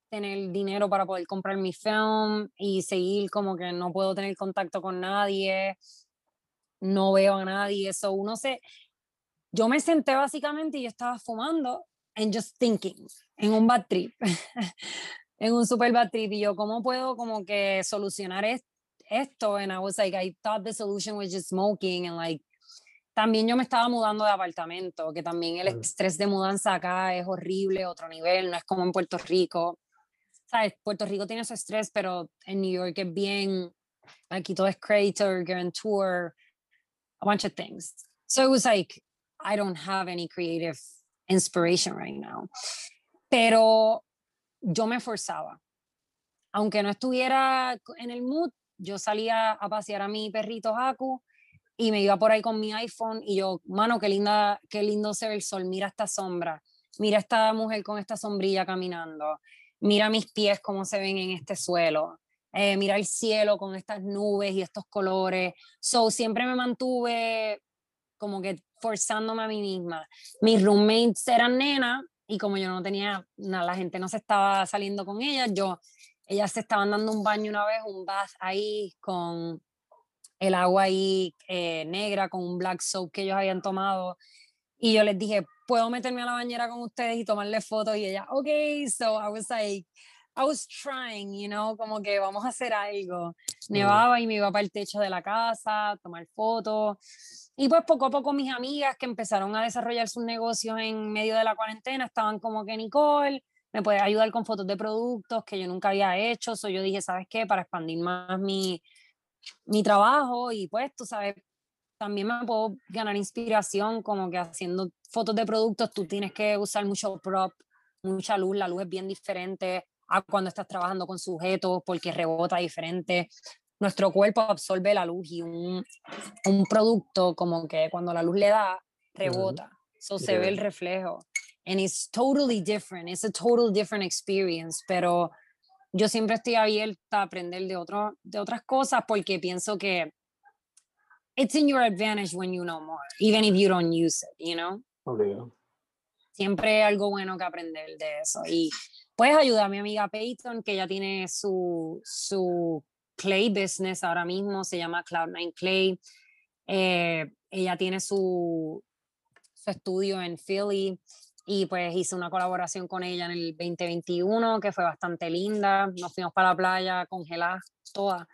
tener dinero para poder comprar mi film y seguir como que no puedo tener contacto con nadie, no veo a nadie, eso uno se... Yo me senté básicamente y yo estaba fumando and just thinking, en un bad trip, en un super bad trip, y yo, ¿cómo puedo como que solucionar es- esto? And I was like, I thought the solution was just smoking and like, también yo me estaba mudando de apartamento, que también el estrés de mudanza acá es horrible, otro nivel, no es como en Puerto Rico. ¿Sabes? Puerto Rico tiene su estrés, pero en New York es bien, aquí todo es creator, guarantor, a bunch of things. So it was like, I don't have any creative inspiration right now. Pero yo me forzaba. Aunque no estuviera en el mood, yo salía a pasear a mi perrito Haku y me iba por ahí con mi iPhone y yo, mano, qué linda, qué lindo se ve el sol, mira esta sombra, mira esta mujer con esta sombrilla caminando, mira mis pies cómo se ven en este suelo, eh, mira el cielo con estas nubes y estos colores. So, siempre me mantuve como que forzándome a mí misma. Mis roommates eran nenas y como yo no tenía, nada, la gente no se estaba saliendo con ellas, yo, ellas se estaban dando un baño una vez, un bath ahí con el agua ahí eh, negra, con un black soap que ellos habían tomado. Y yo les dije, ¿puedo meterme a la bañera con ustedes y tomarle fotos? Y ella, ok, so I was like, I was trying, you know, como que vamos a hacer algo. Nevaba y me iba para el techo de la casa, tomar fotos. Y pues poco a poco mis amigas que empezaron a desarrollar sus negocios en medio de la cuarentena estaban como que Nicole, me puedes ayudar con fotos de productos que yo nunca había hecho. So yo dije, ¿sabes qué? Para expandir más mi, mi trabajo y pues tú sabes, también me puedo ganar inspiración como que haciendo fotos de productos tú tienes que usar mucho prop, mucha luz, la luz es bien diferente a cuando estás trabajando con sujetos porque rebota diferente. Nuestro cuerpo absorbe la luz y un, un producto como que cuando la luz le da, rebota. So se ve el reflejo. And it's totally different. It's a total different experience. Pero yo siempre estoy abierta a aprender de, otro, de otras cosas porque pienso que it's in your advantage when you know more, even if you don't use it, you know? Siempre hay algo bueno que aprender de eso. Y puedes ayudar a mi amiga Peyton, que ya tiene su, su clay business ahora mismo, se llama Cloud9 Clay. Eh, ella tiene su, su estudio en Philly y pues hice una colaboración con ella en el 2021 que fue bastante linda. Nos fuimos para la playa congeladas todas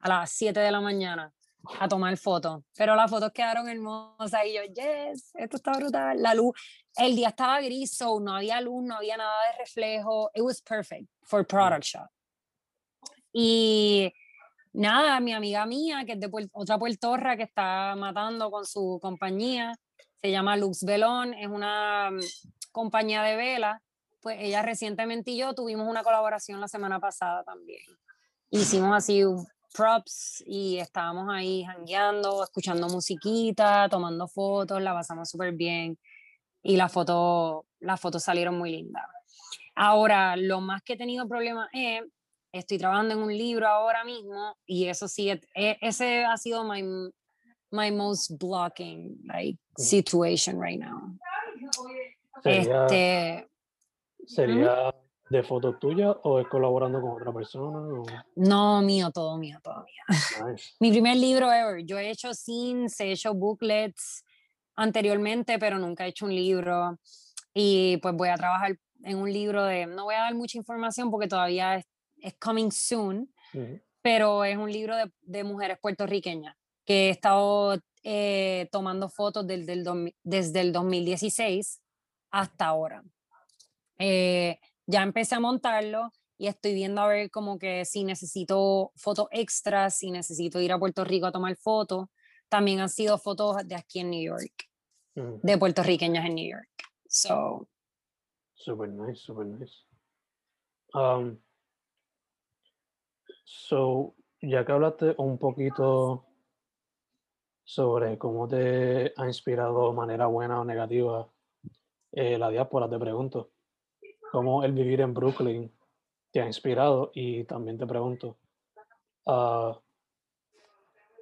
a las 7 de la mañana a tomar fotos, pero las fotos quedaron hermosas y yo, yes, esto está brutal. La luz, el día estaba gris, so no había luz, no había nada de reflejo. It was perfect for product shot. Y nada, mi amiga mía, que es de otra puertorra que está matando con su compañía, se llama Lux Velón, es una mm, compañía de vela. Pues ella recientemente y yo tuvimos una colaboración la semana pasada también. Hicimos así props y estábamos ahí jangueando, escuchando musiquita, tomando fotos, la pasamos súper bien y las fotos las fotos salieron muy lindas. Ahora, lo más que he tenido problemas es, estoy trabajando en un libro ahora mismo y eso sí, e, ese ha sido my, my most blocking like, situation right now. Sería, este, sería de fotos tuyas o es colaborando con otra persona? O... No, mío, todo mío, todo mío. Nice. Mi primer libro ever. Yo he hecho scenes, he hecho booklets anteriormente, pero nunca he hecho un libro. Y pues voy a trabajar en un libro de, no voy a dar mucha información porque todavía es, es coming soon, Ujú. pero es un libro de, de mujeres puertorriqueñas que he estado eh, tomando fotos del, del desde el 2016 hasta ahora. Eh, ya empecé a montarlo y estoy viendo a ver como que si necesito fotos extras, si necesito ir a Puerto Rico a tomar fotos. También han sido fotos de aquí en New York, de puertorriqueñas en New York. So, Super nice, super nice. Um, so, ya que hablaste un poquito sobre cómo te ha inspirado de manera buena o negativa eh, la diáspora, te pregunto, ¿cómo el vivir en Brooklyn te ha inspirado? Y también te pregunto, ah,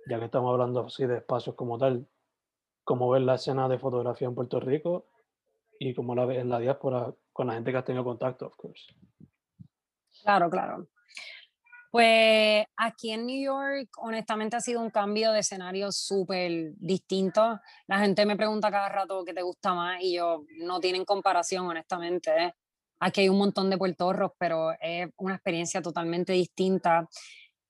ya que estamos hablando así de espacios como tal, ¿cómo ves la escena de fotografía en Puerto Rico y cómo la ves en la diáspora con la gente que has tenido contacto, of course? Claro, claro. Pues aquí en New York, honestamente, ha sido un cambio de escenario súper distinto. La gente me pregunta cada rato qué te gusta más y yo no tienen comparación, honestamente. Aquí hay un montón de puertorros, pero es una experiencia totalmente distinta.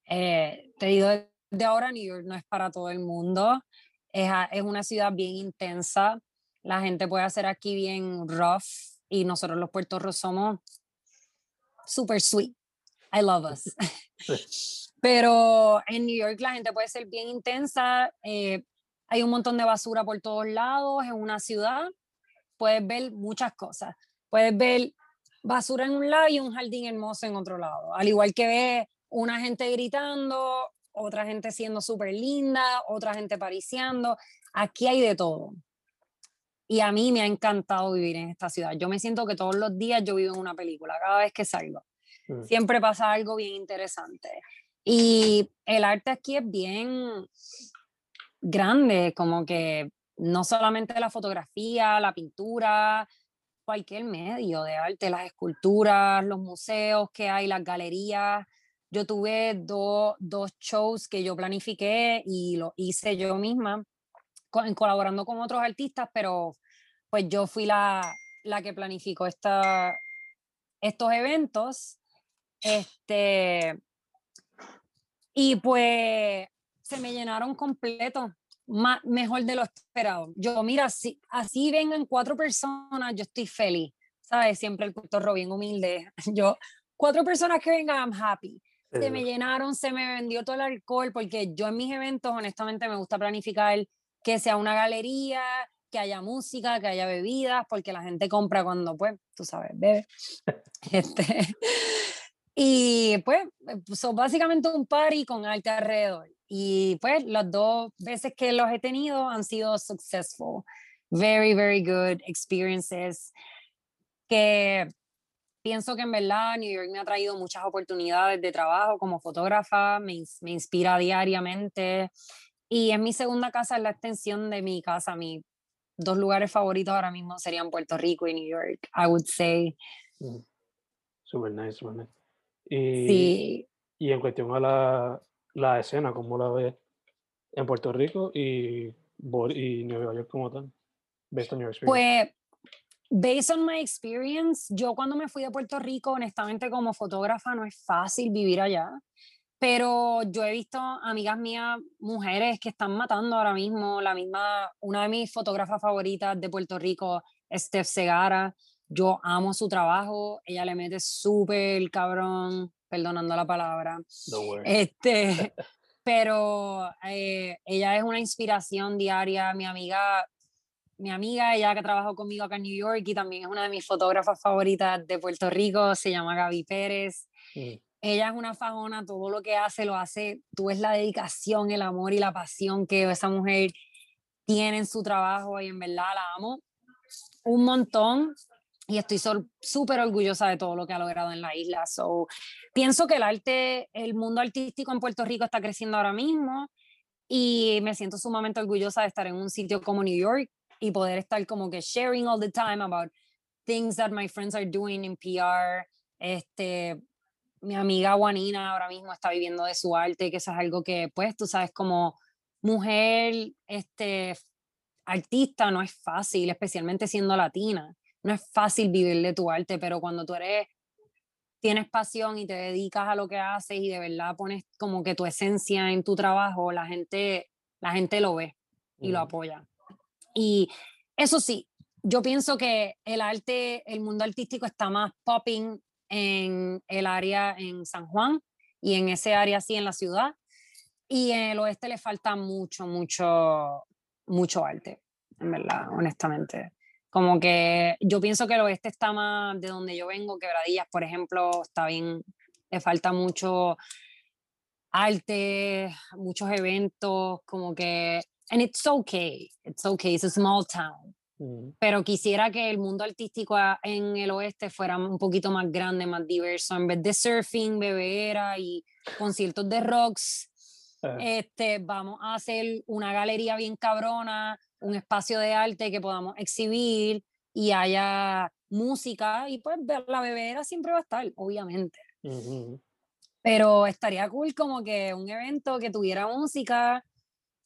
Eh, te digo, de ahora New York no es para todo el mundo. Es, es una ciudad bien intensa. La gente puede hacer aquí bien rough y nosotros los puertorros somos super sweet. I love us. Pero en New York la gente puede ser bien intensa. eh, hay un montón de basura por todos lados. Es una ciudad. Puedes ver muchas cosas. Puedes ver basura en un lado y un jardín hermoso en otro lado. Al igual que ves una gente gritando otra gente siendo súper linda, otra gente pariciando. Aquí hay de todo. Y a mí me ha encantado vivir en esta ciudad. Yo me siento que todos los días yo vivo en una película, cada vez que salgo. Mm. Siempre pasa algo bien interesante. Y el arte aquí es bien grande, como que no solamente la fotografía, la pintura, cualquier medio de arte, las esculturas, los museos que hay, las galerías. Yo tuve dos shows que yo planifiqué y lo hice yo misma, colaborando con otros artistas, pero pues yo fui la, la que planificó esta, estos eventos. Este, y pues se me llenaron completo mejor de lo esperado. Yo, mira, si así vengan cuatro personas, yo estoy feliz, ¿sabes? Siempre el cotorro bien humilde. Yo, cuatro personas que vengan, I'm happy. Se me llenaron, se me vendió todo el alcohol, porque yo en mis eventos, honestamente, me gusta planificar que sea una galería, que haya música, que haya bebidas, porque la gente compra cuando, pues, tú sabes, bebe. Este, y pues, son básicamente un party con arte alrededor. Y pues las dos veces que los he tenido han sido successful. Very, very good experiences que pienso que en verdad New York me ha traído muchas oportunidades de trabajo como fotógrafa, me, me inspira diariamente y es mi segunda casa, es la extensión de mi casa. Mis dos lugares favoritos ahora mismo serían Puerto Rico y New York, I would say. Mm. Super nice, super nice. Y, sí. y en cuestión a la, la escena, como la ves en Puerto Rico y, y Nueva York como tal, based on your experience? Pues, based on my experience, yo cuando me fui de Puerto Rico, honestamente como fotógrafa no es fácil vivir allá, pero yo he visto amigas mías, mujeres que están matando ahora mismo, la misma, una de mis fotógrafas favoritas de Puerto Rico, Steph Segara, yo amo su trabajo, ella le mete súper cabrón perdonando la palabra. este, pero eh, ella es una inspiración diaria, mi amiga, mi amiga, ella que trabajó conmigo acá en New York y también es una de mis fotógrafas favoritas de Puerto Rico, se llama Gaby Pérez. Mm. Ella es una fajona, todo lo que hace lo hace, tú ves la dedicación, el amor y la pasión que esa mujer tiene en su trabajo y en verdad la amo un montón y estoy súper orgullosa de todo lo que ha logrado en la isla. So, pienso que el arte, el mundo artístico en Puerto Rico está creciendo ahora mismo y me siento sumamente orgullosa de estar en un sitio como New York y poder estar como que sharing all the time about things that my friends are doing in PR. Este, mi amiga Juanina ahora mismo está viviendo de su arte, que eso es algo que, pues, tú sabes, como mujer, este, artista no es fácil, especialmente siendo latina no es fácil vivir de tu arte, pero cuando tú eres, tienes pasión y te dedicas a lo que haces y de verdad pones como que tu esencia en tu trabajo, la gente, la gente lo ve y lo apoya. Y eso sí, yo pienso que el arte, el mundo artístico está más popping en el área en San Juan y en ese área así en la ciudad. Y en el oeste le falta mucho, mucho, mucho arte, en verdad, honestamente. Como que yo pienso que el oeste está más de donde yo vengo, Quebradillas, por ejemplo, está bien, le falta mucho arte, muchos eventos, como que, and it's okay, it's okay, it's a small town. Pero quisiera que el mundo artístico en el oeste fuera un poquito más grande, más diverso. En vez de surfing, bebera y conciertos de rocks, eh. este, vamos a hacer una galería bien cabrona, un espacio de arte que podamos exhibir y haya música y pues la bebera siempre va a estar, obviamente. Pero estaría cool como que un evento que tuviera música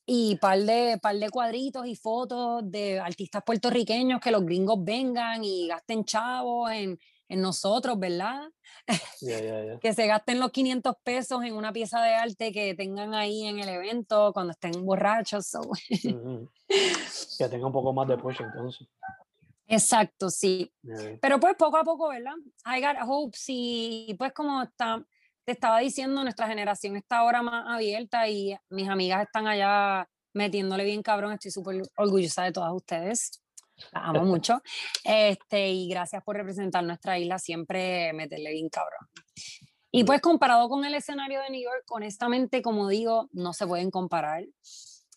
y par de, par de cuadritos y fotos de artistas puertorriqueños que los gringos vengan y gasten chavos en, en nosotros, ¿verdad? que se gasten los 500 pesos en una pieza de arte que tengan ahí en el evento cuando estén borrachos. Que tenga un poco más de push entonces. Exacto, sí. Pero pues poco a poco, ¿verdad? I got hopes y pues como está, te estaba diciendo, nuestra generación está ahora más abierta y mis amigas están allá metiéndole bien cabrón. Estoy súper orgullosa de todas ustedes. La amo mucho. Este, y gracias por representar nuestra isla, siempre meterle bien cabrón. Y pues comparado con el escenario de New York, honestamente, como digo, no se pueden comparar.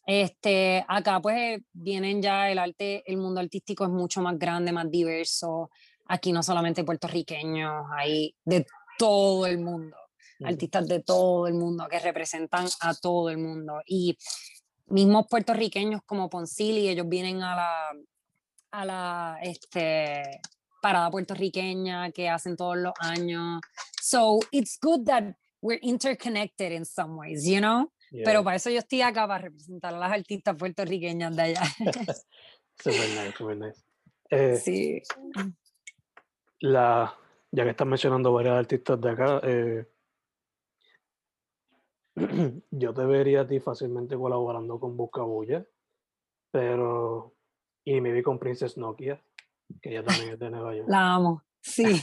Este, acá pues vienen ya el arte, el mundo artístico es mucho más grande, más diverso. Aquí no solamente puertorriqueños, hay de todo el mundo, artistas de todo el mundo que representan a todo el mundo. Y mismos puertorriqueños como Poncili, ellos vienen a la, a la este, parada puertorriqueña que hacen todos los años. So it's good that we're interconnected in some ways, you know? Pero para eso yo estoy acá para representar a las artistas puertorriqueñas de allá. super nice, super nice. Eh, sí. La, ya que estás mencionando varias artistas de acá, eh, yo te vería a ti fácilmente colaborando con Buscabulla, pero. Y me vi con Princess Nokia, que ella también es de Nueva York. La amo, sí.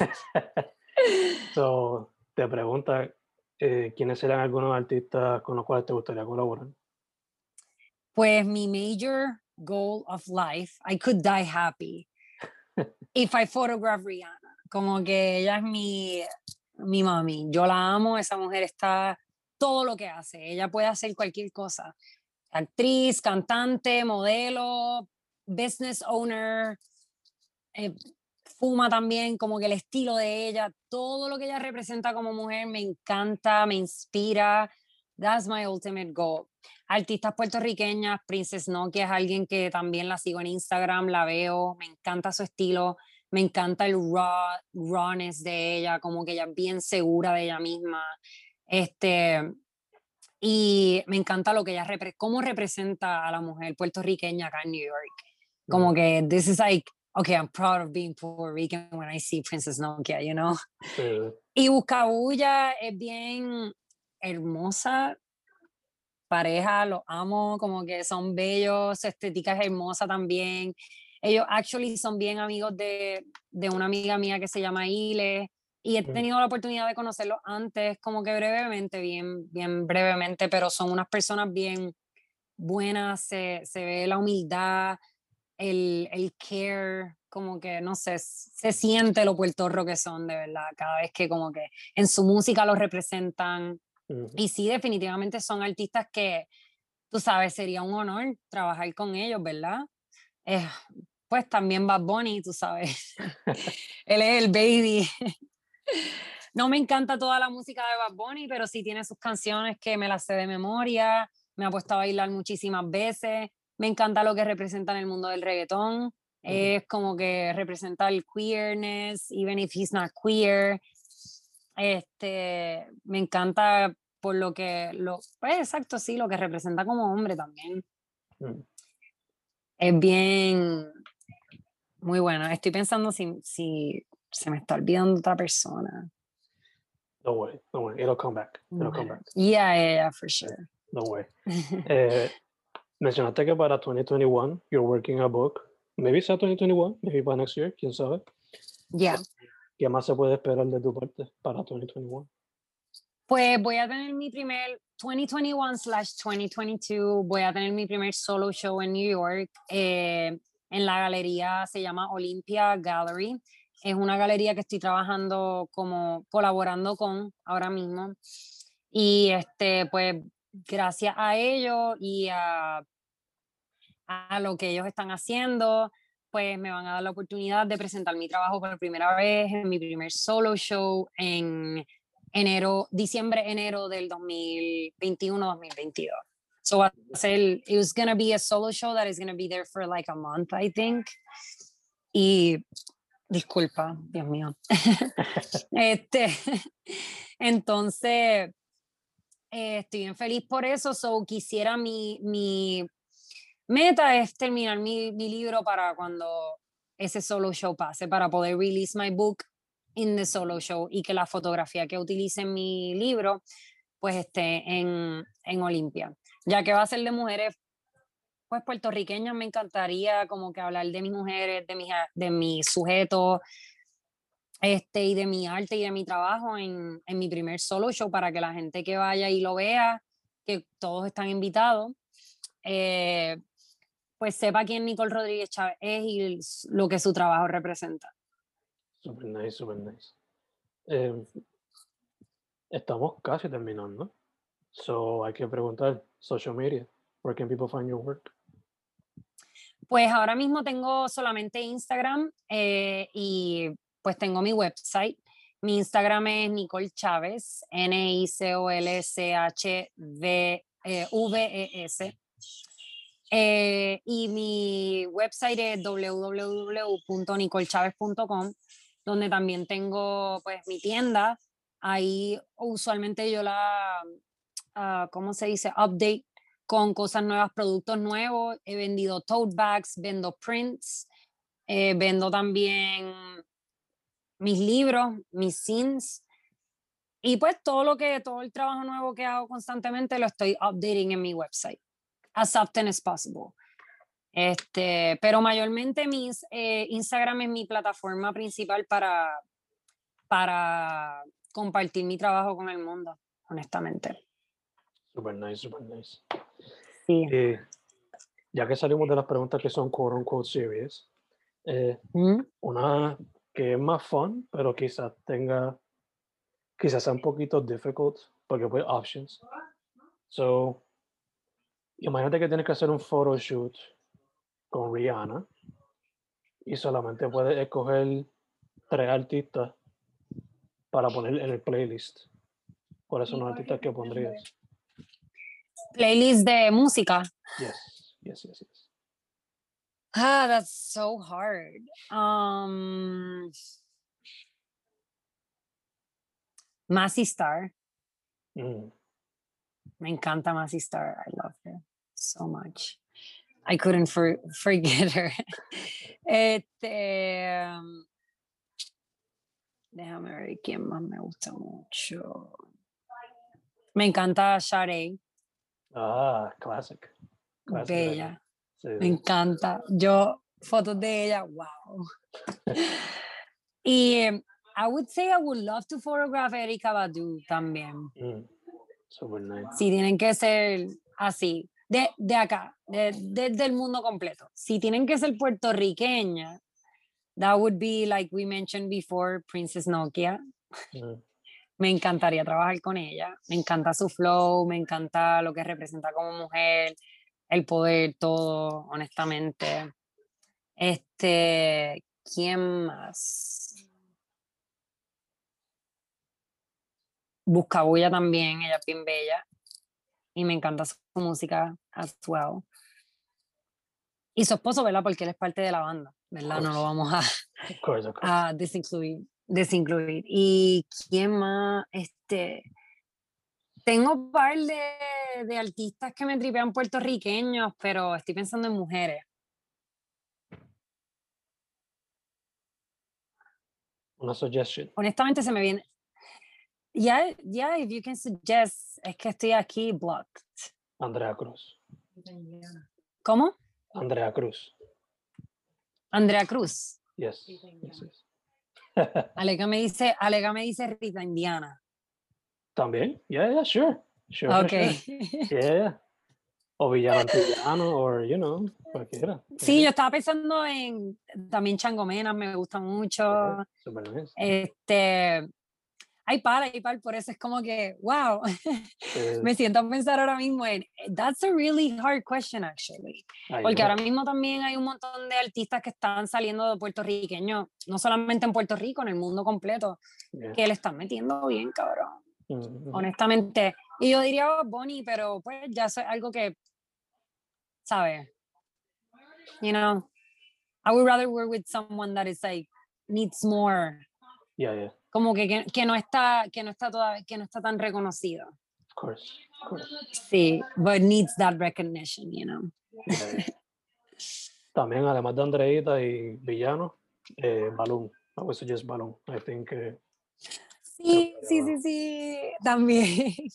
so, te pregunta, eh, ¿quiénes serán algunos artistas con los cuales te gustaría colaborar? Pues mi major goal of life, I could die happy if I photograph Rihanna. Como que ella es mi, mi mami. Yo la amo, esa mujer está todo lo que hace. Ella puede hacer cualquier cosa. Actriz, cantante, modelo, business owner, eh, fuma también, como que el estilo de ella, todo lo que ella representa como mujer me encanta, me inspira. That's my ultimate goal. Artistas puertorriqueñas, Princess Nokia es alguien que también la sigo en Instagram, la veo, me encanta su estilo, me encanta el raw, rawness de ella, como que ella es bien segura de ella misma. Este, y me encanta lo que ella repre cómo representa a la mujer puertorriqueña acá en New York. Como que this is like, okay, I'm proud of being Puerto Rican when I see Princess Nokia, you know. Y Buscabulla es bien hermosa pareja, los amo, como que son bellos, su estética es hermosa también. Ellos actually son bien amigos de, de una amiga mía que se llama Ile y he tenido la oportunidad de conocerlos antes, como que brevemente, bien, bien brevemente, pero son unas personas bien buenas, se, se ve la humildad, el, el, care, como que, no sé, se siente lo puertorro que son, de verdad, cada vez que como que en su música lo representan. Y sí, definitivamente son artistas que, tú sabes, sería un honor trabajar con ellos, ¿verdad? Eh, pues también Bad Bunny, tú sabes. Él es el baby. No me encanta toda la música de Bad Bunny, pero sí tiene sus canciones que me las sé de memoria, me ha puesto a bailar muchísimas veces, me encanta lo que representa en el mundo del reggaetón, es como que representa el queerness, even if he's not queer. Este, me encanta por lo que, lo, pues exacto, sí, lo que representa como hombre también. Mm. Es bien, muy bueno. Estoy pensando si, si se me está olvidando otra persona. No way, no way, it'll come back. It'll come back. Yeah, yeah, yeah, for sure. No way. eh, mencionaste que para 2021 you're working a book. Maybe it's 2021, maybe para next year, quién sabe. Yeah. ¿Qué más se puede esperar de tu parte para 2021? Pues voy a tener mi primer 2021 slash 2022, voy a tener mi primer solo show en New York. Eh, en la galería se llama Olympia Gallery es una galería que estoy trabajando como colaborando con ahora mismo. Y este, pues gracias a ellos y a, lo que ellos están haciendo, pues me van a dar la oportunidad de presentar mi trabajo por primera vez en mi primer solo show en enero, diciembre, enero del 2021-2022. So a ser, it was gonna be a solo show that is gonna be there for like a month, I think. Y Disculpa, Dios mío. este, entonces, eh, estoy bien feliz por eso. So, quisiera mi, mi meta es terminar mi, mi, libro para cuando ese solo show pase, para poder release my book in the solo show y que la fotografía que utilice en mi libro pues esté en, en Olimpia. Ya que va a ser de mujeres pues puertorriqueñas me encantaría como que hablar de mis mujeres, de mis, de mis sujetos, este, y de mi arte y de mi trabajo en, en, mi primer solo show para que la gente que vaya y lo vea, que todos están invitados, eh, pues sepa quién Nicole Rodríguez Chávez es y lo que su trabajo representa. Super nice, super nice. Eh, estamos casi terminando. So hay que preguntar, social media, where can people find your work? Pues ahora mismo tengo solamente Instagram eh, y pues tengo mi website. Mi Instagram es Nicole Chávez, N-I-C-O-L-C-H-V-E-S. Eh, y mi website es www.nicolchavez.com, donde también tengo pues mi tienda. Ahí usualmente yo la, uh, ¿cómo se dice? Update con cosas nuevas, productos nuevos. He vendido tote bags, vendo prints, eh, vendo también mis libros, mis scenes. Y pues todo lo que, todo el trabajo nuevo que hago constantemente lo estoy updating en mi website as often as possible. Este, pero mayormente mis, eh, Instagram es mi plataforma principal para, para compartir mi trabajo con el mundo, honestamente. Super nice, super nice. Sí. Eh, ya que salimos de las preguntas que son quote unquote serious, eh, ¿Mm? una que es más fun, pero quizás tenga, quizás sea un poquito difficult, porque pues options. So, imagínate que tienes que hacer un photoshoot con Rihanna y solamente puedes escoger tres artistas para poner en el playlist. ¿Cuáles son los artistas que pondrías? Playlist de música. Yes, yes, yes, yes. Ah, that's so hard. Um, Massey Star. Mm, Me encanta Massey Star. I love her so much. I couldn't for- forget her. Este, um, déjame ver quién más me gusta mucho. Me encanta Sade, Ah, classic. Classic bella. Sí, Me encanta. Yo, fotos de ella, wow. y em, I would say I would love to photograph Erika Badu también. Mm, super nice. Si tienen que ser así, de, de acá, de, de- del mundo completo. Si tienen que ser puertorriqueña, that would be like we mentioned before, Princess Nokia. Mm, Me encantaría trabajar con ella. Me encanta su flow, me encanta lo que representa como mujer, el poder, todo, honestamente. Este, ¿quién más? Buscabulla también, ella es bien bella. Y me encanta su música as well. Y su esposo, ¿verdad? Porque él es parte de la banda, ¿verdad? No lo vamos a, of course, of course. a desincluir, desincluir. ¿Y quién más? Este, tengo un par de, de artistas que me tripean puertorriqueños, pero estoy pensando en mujeres. Una suggestion. Honestamente se me viene. Yeah, yeah, if you can suggest, es que estoy aquí blocked. Andrea Cruz. ¿Cómo? Andrea Cruz. Andrea Cruz. Yes. Rita yes, yes. Alega me dice, Alega me dice Rita Indiana. También. Yeah, yeah, sure. Sure. sure, Ok. sure. Yeah. O Villano Antillano, or, you know, cualquiera. Sí, yo estaba pensando en también Changomenas, me gusta mucho. Yeah, super nice. Este, hay par, hay par, por eso es como que, wow, Sí, me siento a pensar ahora mismo en, that's a really hard question actually. Porque ahora mismo también hay un montón de artistas que están saliendo de puertorriqueños, no solamente en Puerto Rico, en el mundo completo, Yeah. que le están metiendo bien, cabrón, Honestamente. Y yo diría Bonnie, pero pues ya es algo que, ¿sabes? You know, I would rather work with someone that is like, needs more, Yeah, yeah. como que, que, que no está, que no está toda, que no está tan reconocido. Of course. Of course. Sí, but needs that recognition, you know. Yeah. También, además de Andreita y Villano, eh, Balloon. I would suggest Balloon. I think eh, Sí, sí, sí, sí, también.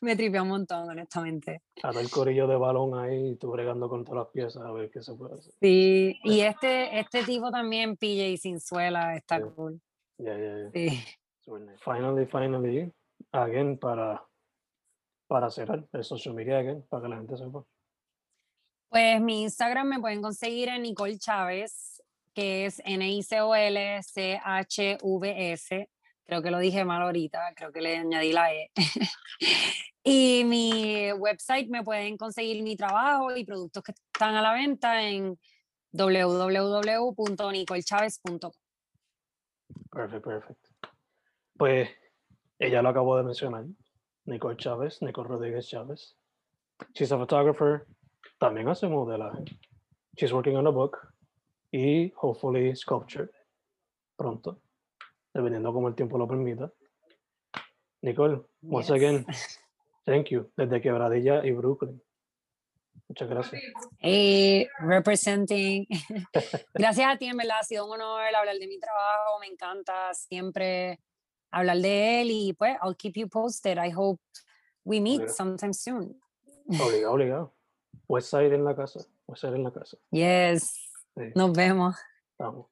Me tripea un montón, honestamente. a el corillo de balón ahí, tú bregando con todas las piezas a ver qué se puede hacer. Sí, y este, este tipo también, PJ Sinzuela, está Sí. cool. Yeah, yeah, yeah. Sí. Super nice. Finally, finally, again, para, para cerrar el social media again, para que la gente sepa. Pues mi Instagram me pueden conseguir en Nicole Chávez, que es N-I-C-O-L-C-H-V-S, Creo que lo dije mal ahorita, creo que le añadí la E. y mi website me pueden conseguir mi trabajo y productos que están a la venta en www.nicolchavez.com. Perfecto, perfecto. Pues ella lo acabó de mencionar. Nicole Chávez, Nicole Rodríguez Chávez. She's a photographer. También hace modelaje. She's working on a book. Y hopefully sculpture. Pronto. Dependiendo como el tiempo lo permita. Nicole, once Yes. again, thank you. Desde Quebradilla y Brooklyn. Muchas gracias. Eh, representing. Gracias a ti, en verdad, ha sido un honor hablar de mi trabajo, me encanta siempre hablar de él y pues, I'll keep you posted. I hope we meet Obligado. sometime soon. Obligado, obligado. Westside en la casa. Westside en la casa. Yes, Sí, nos vemos. vamos.